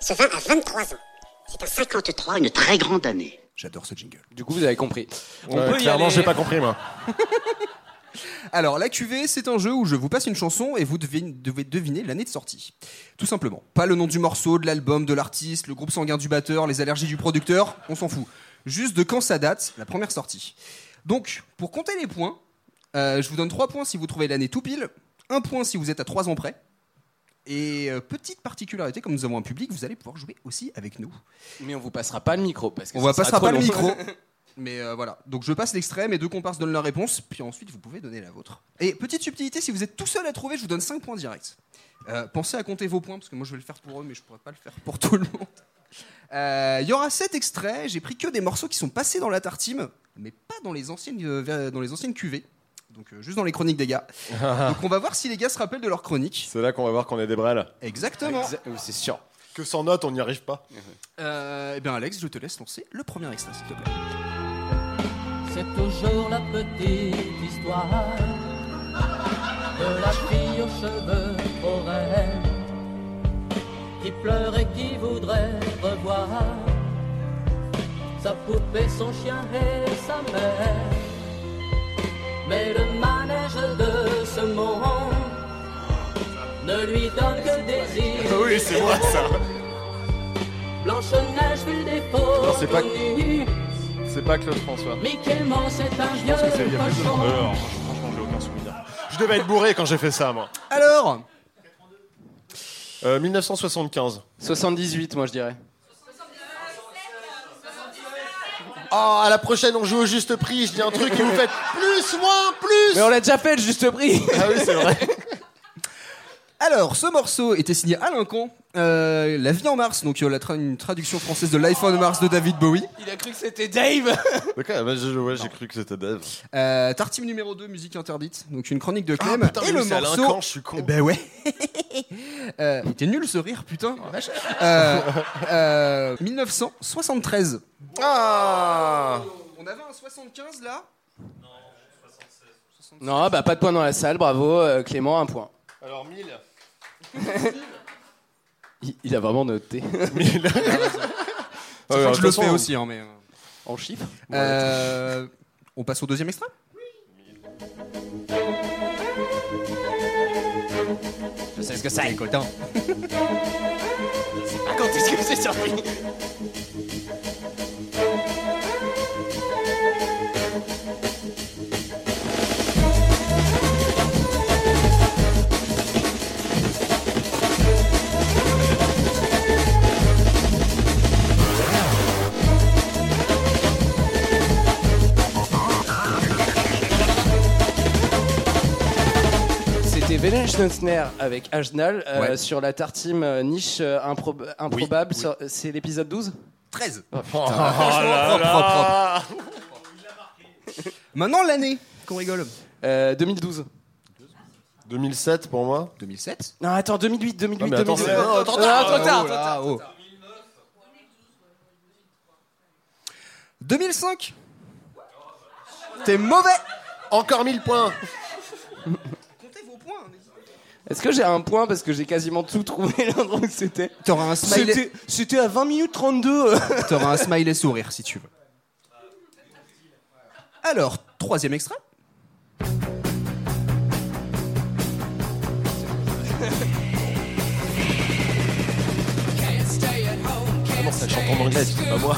Ce vin a 23 ans. C'est un 53, une très grande année. J'adore ce jingle. Du coup, vous avez compris. On Ouais, peut y clairement, aller. j'ai pas compris moi. Alors, la cuvée, c'est un jeu où je vous passe une chanson et vous devez, devez deviner l'année de sortie. Tout simplement. Pas le nom du morceau, de l'album, de l'artiste, le groupe sanguin du batteur, les allergies du producteur, on s'en fout. Juste de quand ça date, la première sortie. Donc, pour compter les points, euh, je vous donne 3 points si vous trouvez l'année tout pile, un point si vous êtes à 3 ans près. Et euh, petite particularité, comme nous avons un public, vous allez pouvoir jouer aussi avec nous. Mais on vous passera pas le micro parce que On sera passera pas le micro. Mais euh, voilà, donc je passe l'extrait, mes deux comparses donnent la réponse, puis ensuite vous pouvez donner la vôtre. Et petite subtilité, si vous êtes tout seul à trouver, je vous donne 5 points directs. Euh, pensez à compter vos points, parce que moi je vais le faire pour eux, mais je pourrais pas le faire pour tout le monde. Euh, Il y aura 7 extraits, j'ai pris que des morceaux qui sont passés dans la tartime, mais pas dans les anciennes, dans les anciennes cuvées. Donc euh, juste dans les chroniques des gars. donc on va voir si les gars se rappellent de leurs chroniques. C'est là qu'on va voir qu'on est des brels. Exactement. Exa- oui, C'est sûr. Que sans notes, on n'y arrive pas. Eh bien Alex, je te laisse lancer le premier extrait, s'il te plaît. C'est toujours la petite histoire de la fille aux cheveux raides qui pleure et qui voudrait revoir sa poupée, son chien et sa mère. Mais le manège de ce monde ne lui donne que des îles. Oui, c'est moi ça. Blanche-Neige fut des Non, faux c'est pas-. C'est pas Claude François. Mickey Mouse c'est un vieux cochon. Franchement, j'ai aucun souvenir. Je devais être bourré quand j'ai fait ça, moi. Alors Euh, 1975. 78, moi je dirais. Oh, à la prochaine, on joue au juste prix. Je dis un truc et vous faites plus, moins, plus. Mais on l'a déjà fait le juste prix. Ah oui, c'est vrai. Alors, ce morceau était signé Alain Camp, euh, La vie en Mars, donc euh, la tra- une traduction française de Life on Mars de David Bowie. Il a cru que c'était Dave. Ok, bah, je- ouais, j'ai cru que c'était Dave. Euh, Tartime numéro 2, musique interdite, donc une chronique de Clem. Ah, putain, et le oui, c'est Alain morceau. Je suis con. Ben ouais. euh, il était nul ce rire, putain. la vache. Euh, euh, 1973. Ah On avait un 75 là? Non, bah pas de point dans la salle, bravo euh, Clément, un point. Alors, 1000. Il, il a vraiment noté. 1000. C'est Ouais, que de je le fais aussi, hein, mais. euh, En chiffres euh, on passe au deuxième extrait? Je sais ce que c'est. Coltin. Ah, quand est-ce que c'est sorti? C'était Venetiansner avec Agenal euh, Ouais. sur la tartime euh, niche euh, improb- improbable. sur- C'est l'épisode 12 13. Oh, putain. Oh là là. Maintenant l'année qu'on rigole. Euh, 2012. 2007 pour moi. 2007 Non, attends, 2008, 2008, Ah, mais attends, 2007. c'est- non, trop tard. Trop tard, Oh trop là, tard. oh. 2005 T'es mauvais Encore 1000 points Est-ce que j'ai un point parce que j'ai quasiment tout trouvé l'endroit où c'était T'auras un smiley. C'était- C'était à 20 minutes 32. T'auras un smiley sourire si tu veux. Alors, troisième extrait. Comment ça chante en anglais, c'est pas moi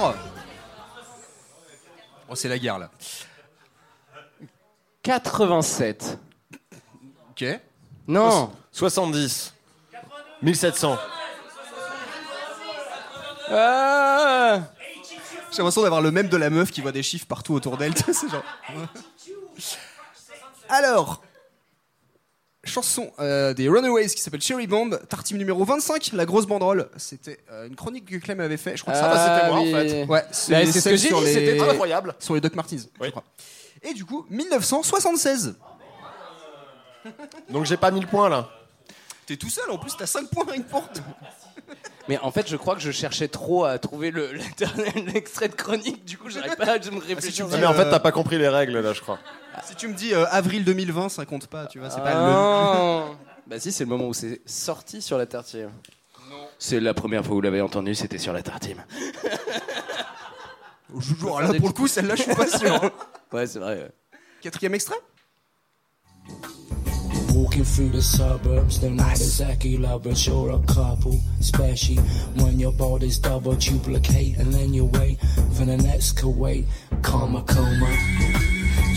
Alors Oh, c'est la guerre là. 87. Ok. Non. 70. 1700. Ah J'ai l'impression d'avoir le même de la meuf qui voit des chiffres partout autour d'elle. genre. Alors, chanson euh, des Runaways qui s'appelle Cherry Bomb, tartime numéro 25, la grosse banderole. C'était euh, une chronique que Clem avait fait. Je crois que ça, Ah, c'était moi oui. en fait. Ouais, Bah, c'est ce que j'ai dit, les- c'était incroyable. Sur les Doc Martins, je crois. Et du coup, 1976. Donc j'ai pas 1000 points là. T'es tout seul en plus, t'as 5 points que pour toi. Mais en fait, je crois que je cherchais trop à trouver le- l'éternel extrait de chronique. Du coup, j'arrive pas à me réfléchir. Ah, mais en fait, t'as pas compris les règles là, je crois. Si tu me dis euh, avril 2020, ça compte pas, tu vois, c'est pas Ah. Bah si, c'est le moment où c'est sorti sur la tartine. C'est la première fois où vous l'avez entendu, c'était sur la tartine. le. Genre, là, pour le coup, celle-là, je suis pas sûr. Ouais, c'est vrai. ouais. Quatrième extrait Walking through the suburbs, they're not exactly lovers. You're a couple, especially when your body's double duplicate, and then you wait for the next Kuwait. Karma coma, and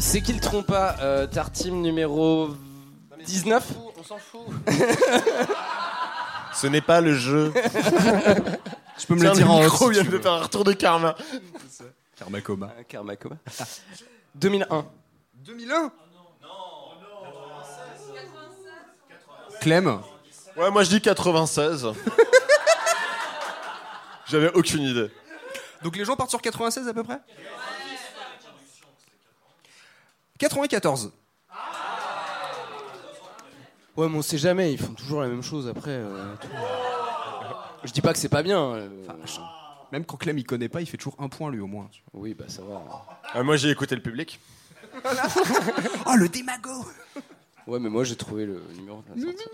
c'est qui le trompe pas euh, Tartime numéro 19 On s'en fout. Ce n'est pas le jeu. Je peux me Tiens, le dire en micro off, si vient tu de veux. faire un retour de karma. Karma coma. Ah, Karma coma. 2001. 2001 Clem Ouais, moi je dis 96. J'avais aucune idée. Donc les gens partent sur 96 à peu près? 94. Ouais, mais on sait jamais, ils font toujours la même chose après. euh, tout. Je dis pas que c'est pas bien. euh, Même quand Clem il connaît pas, il fait toujours un point lui au moins. Oui, bah ça va. Ah, moi j'ai écouté le public. oh le démago Ouais, mais moi j'ai trouvé le numéro de la sortie.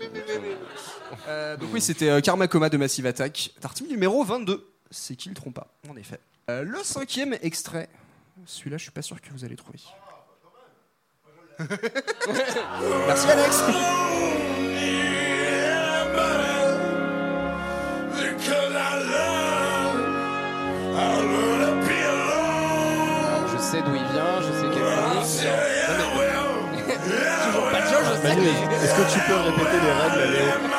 Euh, Donc oui, c'était euh, Karma Coma de Massive Attack. Tartime numéro 22. C'est qui le trompe pas, en effet. Euh, le cinquième extrait. Celui-là, je suis pas sûr que vous allez trouver. Merci Alex. Je sais d'où il vient, je sais quelle chronique. Toujours pas de jeu, je sais. Manu, est-ce que tu peux répéter les règles à Léo?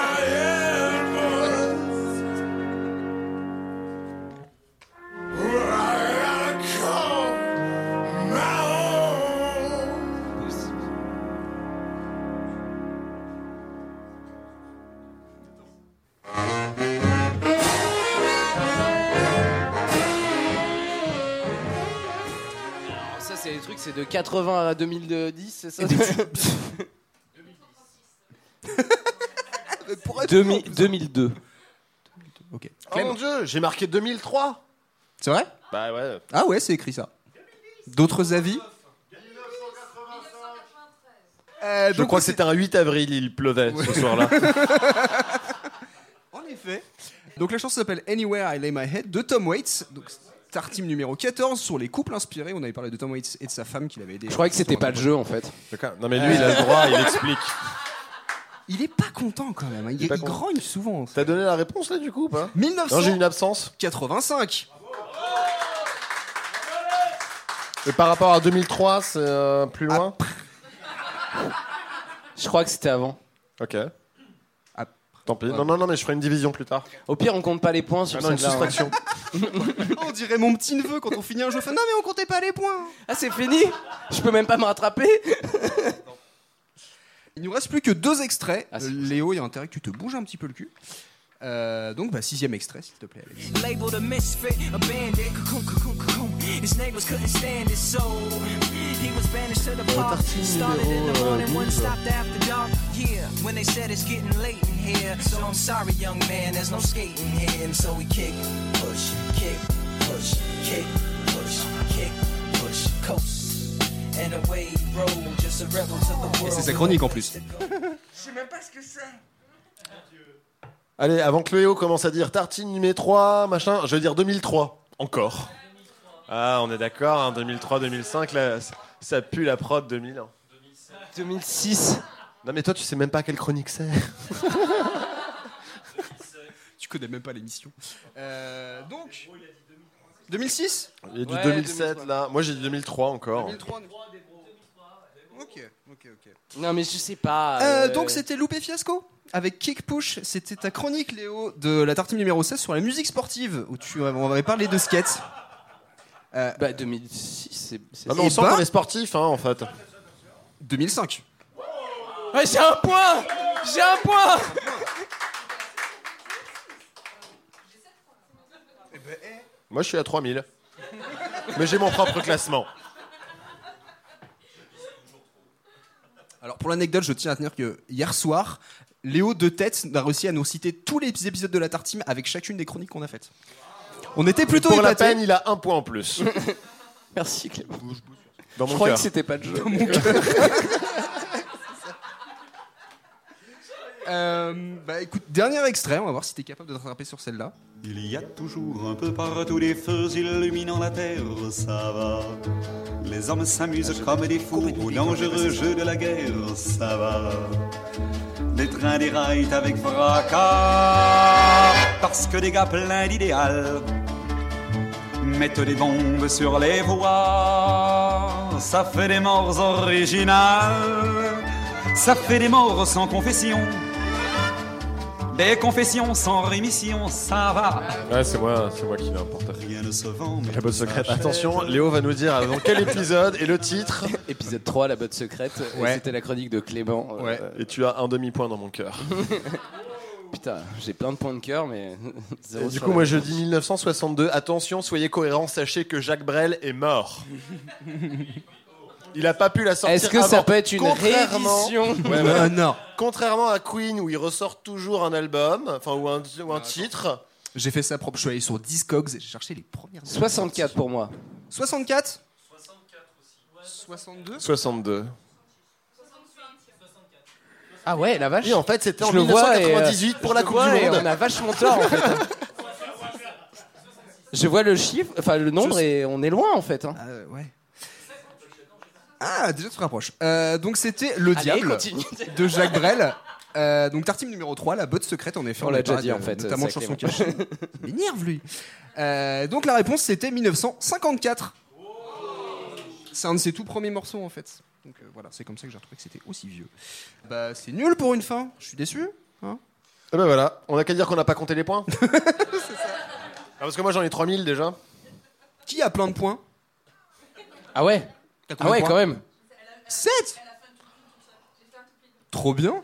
De 80 à 2010, c'est ça 2000 2002. Ok. Oh mon dieu, j'ai marqué 2003. C'est vrai? Bah ouais. Ah ouais, c'est écrit ça. D'autres avis? Euh, Je donc crois que c'était un 8 avril, il pleuvait ce soir-là. En effet. Donc la chanson s'appelle Anywhere I Lay My Head de Tom Waits. Donc, tartime numéro 14 sur les couples inspirés. On avait parlé de Tom Waits et de sa femme qu'il avait aidé. Je croyais que c'était pas le jeu en fait. D'accord. Non mais lui, il a le droit, il explique. Il est pas content quand même. hein. Il, grogne souvent. T'as donné la réponse là du coup ou pas? 1900. Non, j'ai une absence. 85. Et par rapport à 2003, c'est euh, plus loin? Je crois que c'était avant. Ok. Tant pis. Non, non, non, mais je ferai une division plus tard. Au pire, on compte pas les points sur Ah non, une celle-là, hein. soustraction. on dirait mon petit neveu quand on finit un jeu. Fait, non mais on comptait pas les points. Ah c'est fini Je peux même pas me rattraper Il nous reste plus que deux extraits. Ah, Euh, Léo, il y a intérêt que tu te bouges un petit peu le cul. Euh, donc, bah, sixième extrait, s'il te plaît, Alex. Labeled a misfit, a bandit, cocoon, cocoon, cocoon. His neighbors couldn't stand it, so he was banished to the park. Started in the morning, one stopped after dark. Yeah, when they said it's getting late in here. So I'm sorry, young man, there's no skating here. And so we kick, push, kick, push, kick, push, kick, push, coast. And away he rolled, just a rebel to the Et world. c'est sa chronique en plus. Je sais même pas ce que c'est. Allez, avant que Léo commence à dire tartine numéro 3, machin, je vais dire 2003. Encore. Ah, on est d'accord, hein, 2003-2005, là, ça- pue la prod 2000. 2006. Non mais toi, tu sais même pas quelle chronique c'est. Tu connais même pas l'émission. Euh, donc, 2006 Il y a du Ouais, 2007 là. Moi j'ai dit 2003 encore. 2003. Ok, ok, ok. Non mais je sais pas. Euh, euh, donc c'était Loupé Fiasco? Avec Kick Push. C'était ta chronique, Léo, de la tartine numéro 16 sur la musique sportive où tu on avait parlé de skate. Euh, Bah 2006, c'est. c'est- Ah on sent bah- qu'on est sportif hein, en fait. 2005. Ouais, j'ai un point J'ai un point Moi je suis à 3000. mais j'ai mon propre classement. Alors pour l'anecdote, je tiens à tenir que hier soir, Léo de tête a réussi à nous citer tous les épisodes de la tartine avec chacune des chroniques qu'on a faites. On était plutôt Pour la peine, il a un point en plus. Merci Clément. Dans Je mon croyais cœur. que c'était pas le jeu. Dans mon cœur. Euh, bah écoute, dernier extrait, on va voir si t'es capable de te rattraper sur celle-là. Il y a toujours un peu partout des feux illuminant la terre, ça va. Les hommes s'amusent comme des fous au dangereux jeu de la guerre, ça va. Les trains déraillent avec fracas, parce que des gars pleins d'idéal mettent des bombes sur les voies. Ça fait des morts originales, ça fait des morts sans confession. Des confessions sans rémission, ça va. Ouais, c'est moi, c'est moi qui l'ai. Rien ne se vend, mais La botte secrète. Attention, Léo va nous dire dans quel épisode et le titre. Épisode 3, la botte secrète. Ouais. C'était la chronique de Clément. euh, Ouais. Et tu as un demi-point dans mon cœur. Putain, j'ai plein de points de cœur, mais. du coup, moi je dis 1962. Attention, soyez cohérents, sachez que Jacques Brel est mort. Il a pas pu la sortir. Est-ce que ça avant. peut être une Contrairement- réédition Ouais, voilà. Ah, non. Contrairement à Queen où il ressort toujours un album, enfin ou un, ou un titre. J'ai fait ça propre, je suis allé sur Discogs et j'ai cherché les premières. 64 pour moi. 64 62 62. Ah ouais, la vache. Oui, en fait, c'était en Je le vois et, euh, 1998 pour la je Coupe vois du et Monde. On a vachement tort en fait. hein. Je vois le chiffre, enfin le nombre et on est loin en fait. hein. ouais. Ah, déjà tu te rapproches. Euh, donc c'était Le Allez, Diable continue. de Jacques Brel. Euh, donc tartime numéro 3, la botte secrète en effet. On en l'a a déjà dit, en fait, Notamment de ça, chansons Clément. cachées. Il m'énerve lui. Euh, donc la réponse c'était 1954. C'est un de ses tout premiers morceaux en fait. Donc euh, voilà, c'est comme ça que j'ai retrouvé que c'était aussi vieux. Bah c'est nul pour une fin, je suis déçu. Hein Et ben voilà, on a qu'à dire qu'on n'a pas compté les points. Ah, parce que moi j'en ai 3000 déjà. Qui a plein de points? Ah ouais? T'as Ah combien ouais de quand même. 7 Trop bien.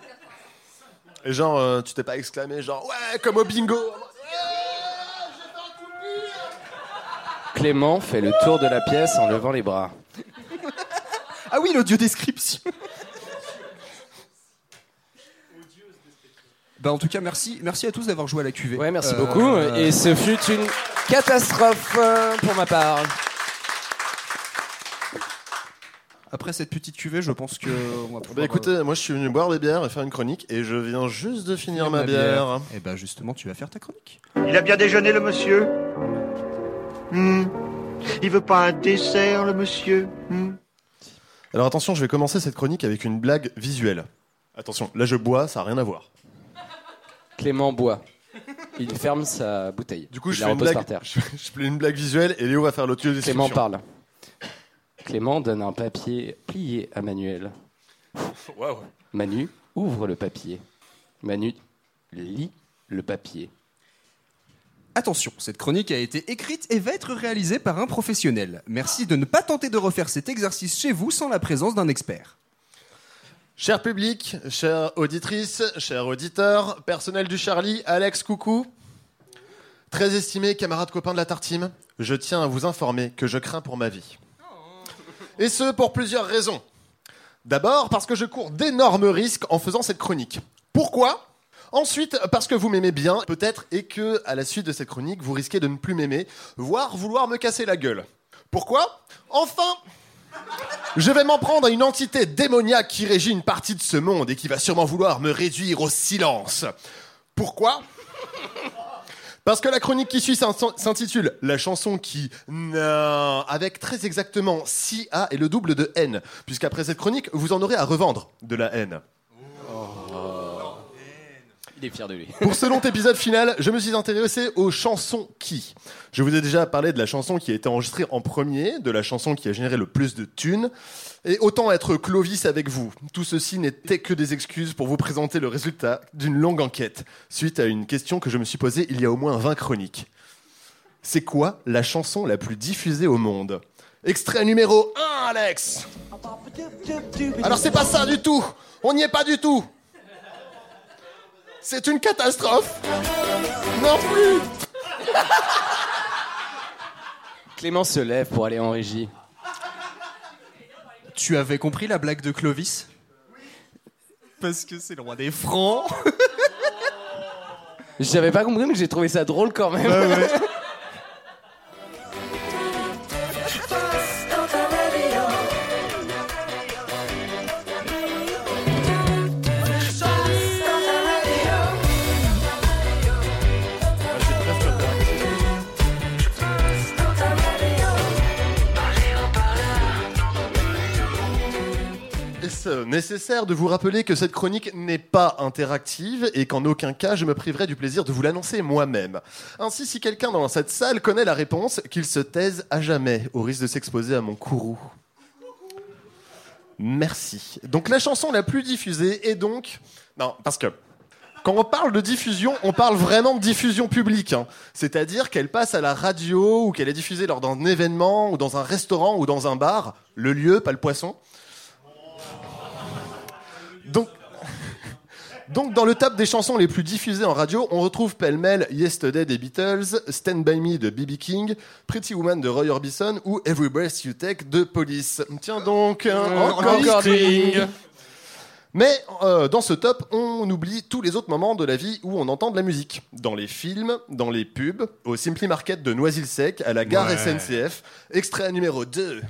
Et genre, euh, tu t'es pas exclamé, genre, ouais, comme au bingo. Clément fait le tour de la pièce en levant les bras. Ah oui, l'audio description. bah en tout cas, merci, merci à tous d'avoir joué à la QV. Ouais, merci Euh, beaucoup. Et ce fut une catastrophe euh, pour ma part. Après cette petite cuvée, je pense que on va pouvoir. Bah écoutez, moi je suis venu boire des bières et faire une chronique et je viens juste de finir ma bière. Et bah justement, tu vas faire ta chronique. Il a bien déjeuné, le monsieur Hmm. Il veut pas un dessert, le monsieur Hmm. Alors attention, je vais commencer cette chronique avec une blague visuelle. Attention, là je bois, ça n'a rien à voir. Clément boit. Il ferme sa bouteille. Du coup, Il je la fais, une blague, par terre. je, je fais une blague visuelle et Léo va faire l'audio Clément parle. Clément donne un papier plié à Manuel. Manu ouvre le papier. Manu lit le papier. Attention, cette chronique a été écrite et va être réalisée par un professionnel. Merci de ne pas tenter de refaire cet exercice chez vous sans la présence d'un expert. Cher public, chère auditrice, cher auditeur, personnel du Charlie, Alex, coucou. Très estimé camarade copain de la Tartime, je tiens à vous informer que je crains pour ma vie. Et ce, pour plusieurs raisons. D'abord, parce que je cours d'énormes risques en faisant cette chronique. Pourquoi? Ensuite, parce que vous m'aimez bien, peut-être, et que, à la suite de cette chronique, vous risquez de ne plus m'aimer, voire vouloir me casser la gueule. Pourquoi? Enfin je vais m'en prendre à une entité démoniaque qui régit une partie de ce monde et qui va sûrement vouloir me réduire au silence. Pourquoi? Parce que la chronique qui suit s'in- s'intitule La chanson qui... Avec très exactement 6 A et le double de N, puisqu'après cette chronique, vous en aurez à revendre de la haine. Pour ce long épisode final, je me suis intéressé aux chansons qui. Je vous ai déjà parlé de la chanson qui a été enregistrée en premier, de la chanson qui a généré le plus de thunes, et autant être Clovis avec vous. Tout ceci n'était que des excuses pour vous présenter le résultat d'une longue enquête, suite à une question que je me suis posée il y a au moins 20 chroniques. C'est quoi la chanson la plus diffusée au monde? Extrait numéro 1, Alex Alors c'est pas ça du tout On n'y est pas du tout c'est une catastrophe Non plus Clément se lève pour aller en régie. Tu avais compris la blague de Clovis? Parce que c'est le roi des francs. J'avais pas compris, mais j'ai trouvé ça drôle quand même. Nécessaire de vous rappeler que cette chronique n'est pas interactive et qu'en aucun cas je me priverai du plaisir de vous l'annoncer moi-même Ainsi, si quelqu'un dans cette salle connaît la réponse, qu'il se taise à jamais, au risque de s'exposer à mon courroux. Merci. Donc la chanson la plus diffusée est donc... Non, parce que... Quand on parle de diffusion, on parle vraiment de diffusion publique. hein. C'est-à-dire qu'elle passe à la radio ou qu'elle est diffusée lors d'un événement ou dans un restaurant ou dans un bar. Le lieu, pas le poisson. Donc, donc, dans le top des chansons les plus diffusées en radio, on retrouve pêle-mêle Yesterday des Beatles, Stand By Me de B.B. King, Pretty Woman de Roy Orbison ou Every Breath You Take de Police. Tiens donc, hein, encore, encore Sting. Sting. Mais euh, dans ce top, on oublie tous les autres moments de la vie où on entend de la musique. Dans les films, dans les pubs, au Simply Market de Noisy-le-Sec, à la gare Ouais. SNCF. Extrait numéro 2.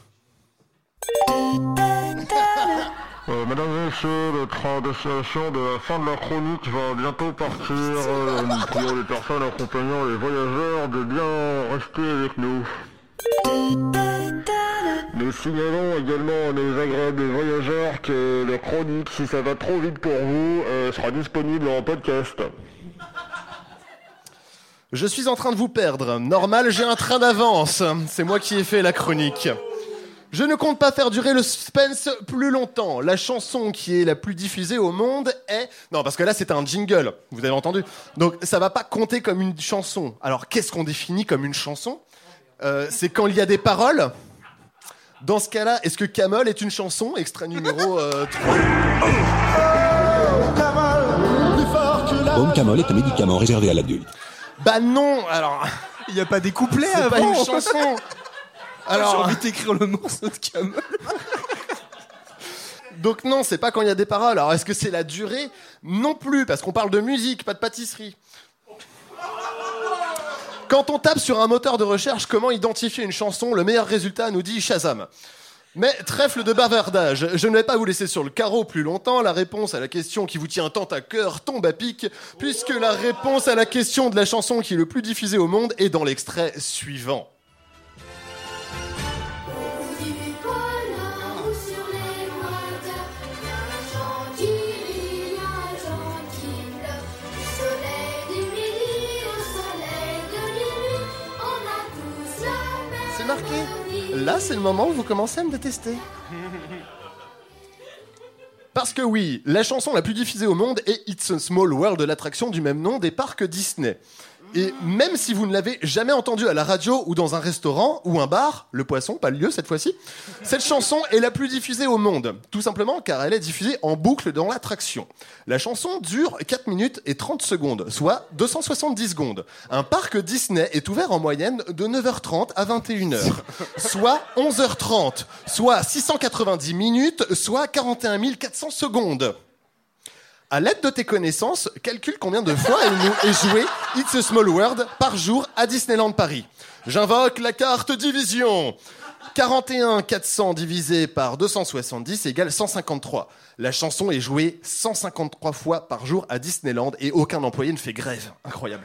Euh, mesdames et messieurs, le train de destination de la fin de la chronique va bientôt partir. Euh, nous prions les personnes accompagnant les voyageurs de bien rester avec nous. Nous signalons également à nos agréables voyageurs que la chronique, si ça va trop vite pour vous, euh, sera disponible en podcast. Je suis en train de vous perdre. Normal, j'ai un train d'avance. C'est moi qui ai fait la chronique. Je ne compte pas faire durer le suspense plus longtemps. La chanson qui est la plus diffusée au monde est... Non, parce que là, c'est un jingle. Vous avez entendu Donc, ça va pas compter comme une chanson. Alors, qu'est-ce qu'on définit comme une chanson? Euh, C'est quand il y a des paroles Dans ce cas-là, est-ce que Camel est une chanson? Extrait numéro euh, 3. Baume Camol est un médicament réservé à l'adulte. Bah non, alors... Il n'y a pas des couplets avant pas une chanson Alors... J'ai envie d'écrire le morceau de Camel. Donc non, c'est pas quand il y a des paroles. Alors est-ce que c'est la durée Non plus, parce qu'on parle de musique, pas de pâtisserie. Quand on tape sur un moteur de recherche comment identifier une chanson, le meilleur résultat nous dit Shazam. Mais trèfle de bavardage, je ne vais pas vous laisser sur le carreau plus longtemps. La réponse à la question qui vous tient tant à cœur tombe à pic, puisque la réponse à la question de la chanson qui est le plus diffusée au monde est dans l'extrait suivant. Là, c'est le moment où vous commencez à me détester. Parce que oui, la chanson la plus diffusée au monde est It's a Small World, l'attraction du même nom des parcs Disney. Et même si vous ne l'avez jamais entendue à la radio ou dans un restaurant ou un bar, le poisson, pas le lieu cette fois-ci, cette chanson est la plus diffusée au monde. Tout simplement car elle est diffusée en boucle dans l'attraction. La chanson dure 4 minutes et 30 secondes, soit 270 secondes. Un parc Disney est ouvert en moyenne de 9h30 à 21h, soit 11h30, soit 690 minutes, soit 41 400 secondes. À l'aide de tes connaissances, calcule combien de fois il nous est joué It's a Small World par jour à Disneyland Paris. J'invoque la carte division. 41 400 divisé par 270 égale 153. La chanson est jouée 153 fois par jour à Disneyland et aucun employé ne fait grève. Incroyable.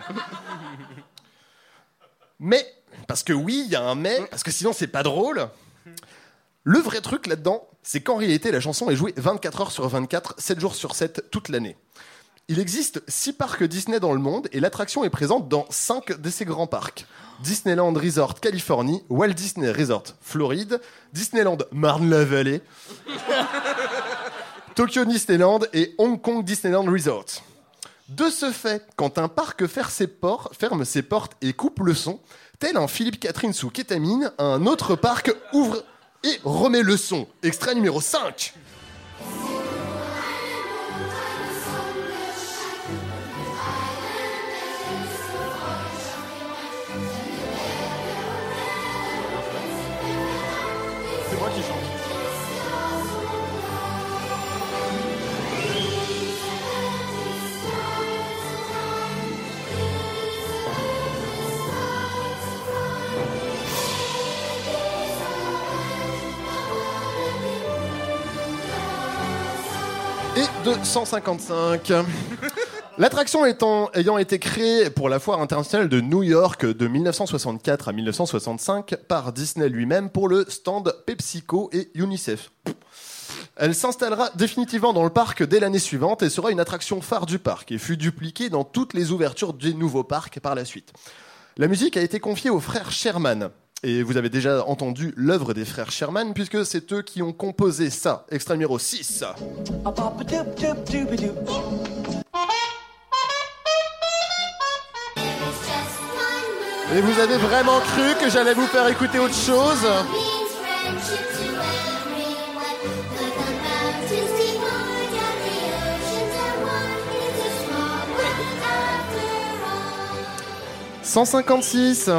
Mais, parce que oui, il y a un mais, parce que sinon c'est pas drôle. Le vrai truc là-dedans, c'est qu'en réalité, la chanson est jouée 24 heures sur 24, 7 jours sur 7, toute l'année. Il existe 6 parcs Disney dans le monde et l'attraction est présente dans 5 de ces grands parcs. Disneyland Resort Californie, Walt Disney Resort Floride, Disneyland Marne-la-Vallée, Tokyo Disneyland et Hong Kong Disneyland Resort. De ce fait, quand un parc ferme ses, ports- ferme ses portes et coupe le son, tel un Philippe Catherine sous kétamine, un autre parc ouvre et remet le son. Extrait numéro 5. L'attraction ayant été créée pour la foire internationale de New York de 1964 à 1965 par Disney lui-même pour le stand PepsiCo et UNICEF. Elle s'installera définitivement dans le parc dès l'année suivante et sera une attraction phare du parc et fut dupliquée dans toutes les ouvertures des nouveaux parcs par la suite. La musique a été confiée aux frères Sherman. Et vous avez déjà entendu l'œuvre des frères Sherman puisque c'est eux qui ont composé ça. Extrait numéro 6. Et vous avez vraiment cru que j'allais vous faire écouter autre chose « 156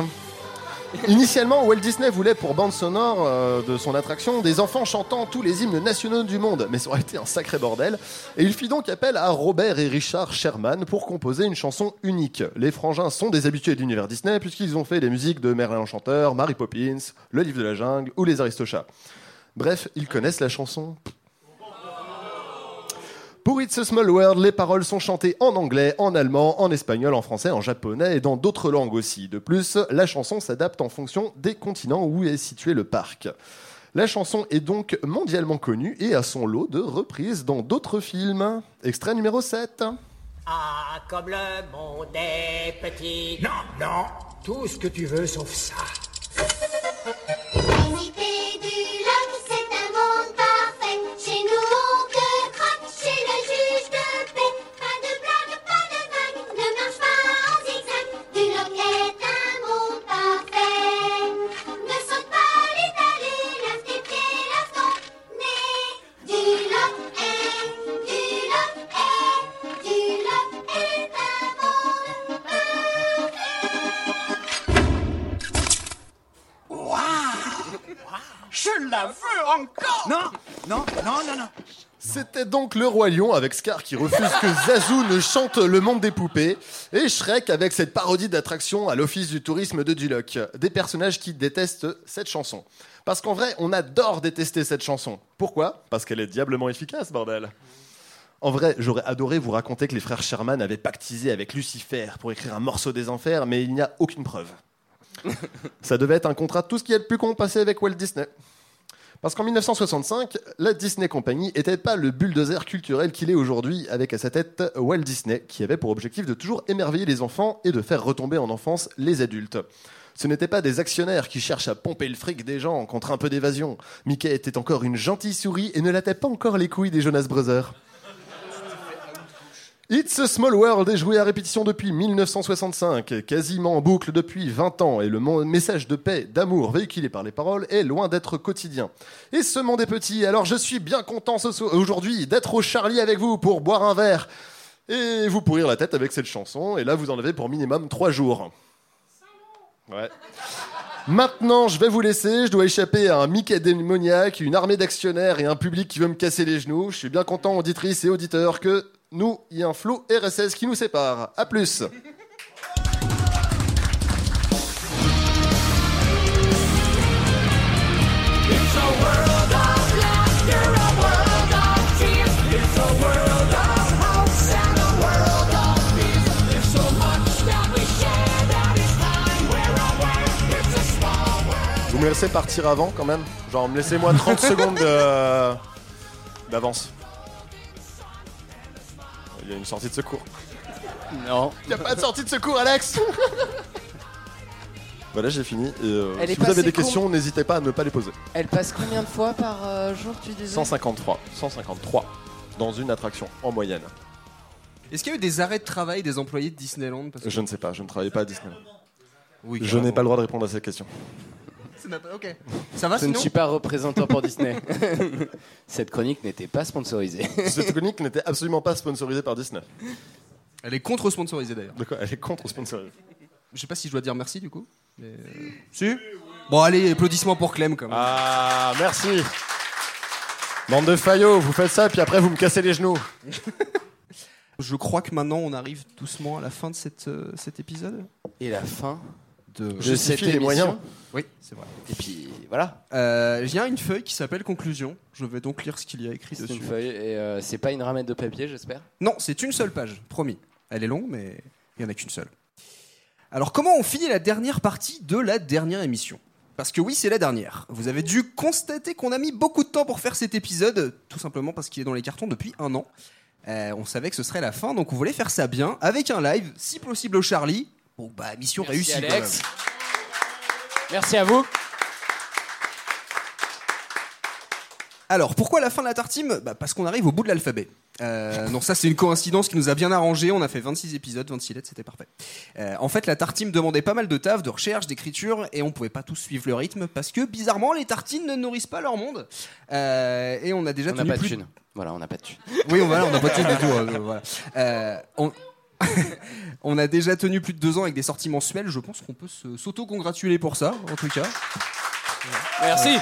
Initialement, Walt Disney voulait pour bande sonore euh, de son attraction des enfants chantant tous les hymnes nationaux du monde, mais ça aurait été un sacré bordel. Et il fit donc appel à Robert et Richard Sherman pour composer une chanson unique. Les frangins sont des habitués de l'univers Disney puisqu'ils ont fait les musiques de Merlin l'Enchanteur, Mary Poppins, Le Livre de la Jungle ou Les Aristochats. Bref, ils connaissent la chanson. Pour It's a Small World, les paroles sont chantées en anglais, en allemand, en espagnol, en français, en japonais et dans d'autres langues aussi. De plus, la chanson s'adapte en fonction des continents où est situé le parc. La chanson est donc mondialement connue et a son lot de reprises dans d'autres films. Extrait numéro 7. Ah, comme le monde est petit. Non, non, tout ce que tu veux sauf ça. Je la veux encore Non, non, non, non, non. C'était donc le Roi Lion avec Scar qui refuse que Zazu ne chante le monde des poupées et Shrek avec cette parodie d'attraction à l'office du tourisme de Duloc. Des personnages qui détestent cette chanson. Parce qu'en vrai, on adore détester cette chanson. Pourquoi? Parce qu'elle est diablement efficace, bordel. En vrai, j'aurais adoré vous raconter que les frères Sherman avaient pactisé avec Lucifer pour écrire un morceau des enfers, mais il n'y a aucune preuve. Ça devait être un contrat tout ce qui est le plus con passé avec Walt Disney. Parce qu'en 1965, la Disney Company n'était pas le bulldozer culturel qu'il est aujourd'hui, avec à sa tête Walt Disney, qui avait pour objectif de toujours émerveiller les enfants et de faire retomber en enfance les adultes. Ce n'étaient pas des actionnaires qui cherchent à pomper le fric des gens contre un peu d'évasion. Mickey était encore une gentille souris et ne latait pas encore les couilles des Jonas Brothers. It's a Small World est joué à répétition depuis 1965, quasiment en boucle depuis 20 ans, et le message de paix, d'amour véhiculé par les paroles est loin d'être quotidien. Et ce monde est petit, alors je suis bien content aujourd'hui d'être au Charlie avec vous pour boire un verre et vous pourrir la tête avec cette chanson, et là vous en avez pour minimum 3 jours. Ouais. Maintenant, je vais vous laisser. Je dois échapper à un Mickey démoniaque, une armée d'actionnaires et un public qui veut me casser les genoux. Je suis bien content, auditrices et auditeurs, que nous, il y a un flot RSS qui nous sépare. Plus. A world. Vous me laissez partir avant quand même Genre, me laissez-moi 30 secondes de- d'avance. Il y a une sortie de secours. Non. Il n'y a pas de sortie de secours, Alex Voilà, j'ai fini. Et, euh, Elle est si vous avez passée des questions, n'hésitez pas à ne pas les poser. Elle passe combien de fois par euh, jour, tu disais? 153. 153. Dans une attraction, en moyenne. Est-ce qu'il y a eu des arrêts de travail des employés de Disneyland? Parce que- Je ne sais pas, je ne travaille pas à Disney. Oui, je carrément. n'ai pas le droit de répondre à cette question. Ça n'a pas- Ok. Ça va Je ne suis pas représentant pour Disney. Cette chronique n'était pas sponsorisée. Cette chronique n'était absolument pas sponsorisée par Disney. Elle est contre-sponsorisée d'ailleurs. D'accord, elle est contre sponsorisée. Je sais pas si je dois dire merci du coup. Mais... euh, Si Bon, allez, applaudissements pour Clem quand même. Ah, merci. Bande de faillots, vous faites ça, puis après vous me cassez les genoux. Je crois que maintenant on arrive doucement à la fin de cette, euh, cet épisode. Et la fin de de cette émission. Oui, c'est vrai. Et puis voilà. Euh, Il y a une feuille qui s'appelle Conclusion. Je vais donc lire ce qu'il y a écrit C'est dessus. une feuille et euh, c'est pas une ramette de papier, j'espère? Non, c'est une seule page, promis. Elle est longue, mais il n'y en a qu'une seule. Alors, comment on finit la dernière partie de la dernière émission? Parce que oui, c'est la dernière. Vous avez dû constater qu'on a mis beaucoup de temps pour faire cet épisode, tout simplement parce qu'il est dans les cartons depuis un an. Euh, on savait que ce serait la fin, donc on voulait faire ça bien, avec un live, si possible au Charlie. Bon, bah, mission Merci, réussie. quand Alex. même. Merci à vous. Alors, pourquoi la fin de la tartine? Bah, Parce qu'on arrive au bout de l'alphabet. Euh, non, ça c'est une coïncidence qui nous a bien arrangé. On a fait 26 épisodes, 26 lettres, c'était parfait. Euh, en fait, la tartine demandait pas mal de taf, de recherche, d'écriture, et on pouvait pas tous suivre le rythme parce que bizarrement, les tartines ne nourrissent pas leur monde. Euh, et on a déjà On n'a tenu pas de plus thunes. Voilà, on n'a pas de thunes. Oui, on va, on n'a pas de thunes du tout. euh, voilà. Euh, on... on a déjà tenu plus de deux ans avec des sorties mensuelles. Je pense qu'on peut s'auto-congratuler pour ça, en tout cas. Merci.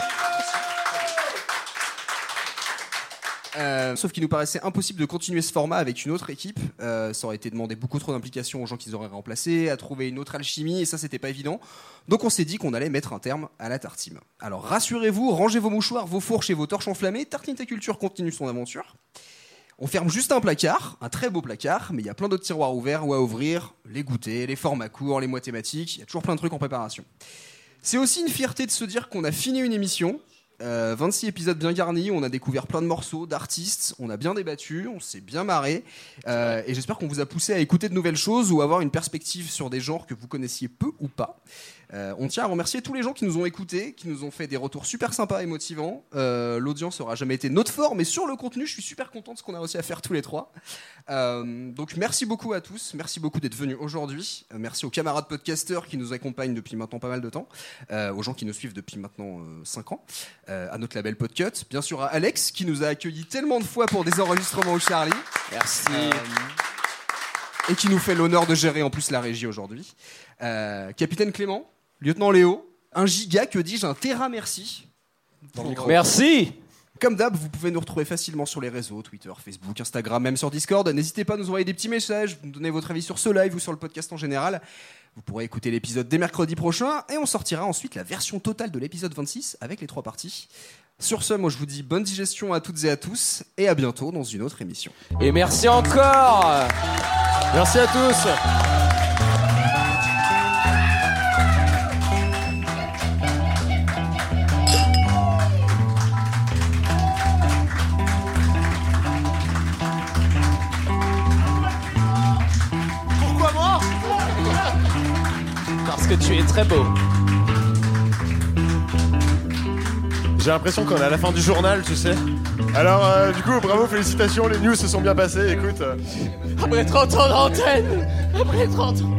Euh, sauf qu'il nous paraissait impossible de continuer ce format avec une autre équipe. Euh, ça aurait été demandé beaucoup trop d'implication aux gens qu'ils auraient remplacés, à trouver une autre alchimie, et ça, c'était pas évident. Donc, on s'est dit qu'on allait mettre un terme à la tartine. Alors, rassurez-vous, rangez vos mouchoirs, vos fourches et vos torches enflammées. Tartine Ta Culture continue son aventure. On ferme juste un placard, un très beau placard, mais il y a plein d'autres tiroirs ouverts ou à ouvrir, les goûters, les formats courts, les mois thématiques, il y a toujours plein de trucs en préparation. C'est aussi une fierté de se dire qu'on a fini une émission. Euh, 26 épisodes bien garnis, on a découvert plein de morceaux, d'artistes, on a bien débattu, on s'est bien marré. Euh, et j'espère qu'on vous a poussé à écouter de nouvelles choses ou avoir une perspective sur des genres que vous connaissiez peu ou pas. Euh, on tient à remercier tous les gens qui nous ont écoutés, qui nous ont fait des retours super sympas et motivants. Euh, L'audience aura jamais été notre fort, mais sur le contenu, je suis super content de ce qu'on a réussi à faire tous les trois. Euh, donc merci beaucoup à tous, merci beaucoup d'être venus aujourd'hui. Merci aux camarades podcasteurs qui nous accompagnent depuis maintenant pas mal de temps, aux gens qui nous suivent depuis maintenant 5 ans, à notre label Podcut, bien sûr à Alex qui nous a accueillis tellement de fois pour des enregistrements au Charlie. Merci. et qui nous fait l'honneur de gérer en plus la régie aujourd'hui. Euh, Capitaine Clément, lieutenant Léo, un giga, que dis-je, un terra merci. Pour- Merci. Comme d'hab, vous pouvez nous retrouver facilement sur les réseaux, Twitter, Facebook, Instagram, même sur Discord. N'hésitez pas à nous envoyer des petits messages, nous donner votre avis sur ce live ou sur le podcast en général. Vous pourrez écouter l'épisode dès mercredi prochain et on sortira ensuite la version totale de l'épisode 26 avec les trois parties. Sur ce, moi je vous dis bonne digestion à toutes et à tous et à bientôt dans une autre émission. Et merci encore. Merci à tous. J'ai l'impression qu'on est à la fin du journal, tu sais. Alors, euh, du coup, bravo, félicitations, les news se sont bien passées, écoute. Après 30 ans d'antenne Après 30 ans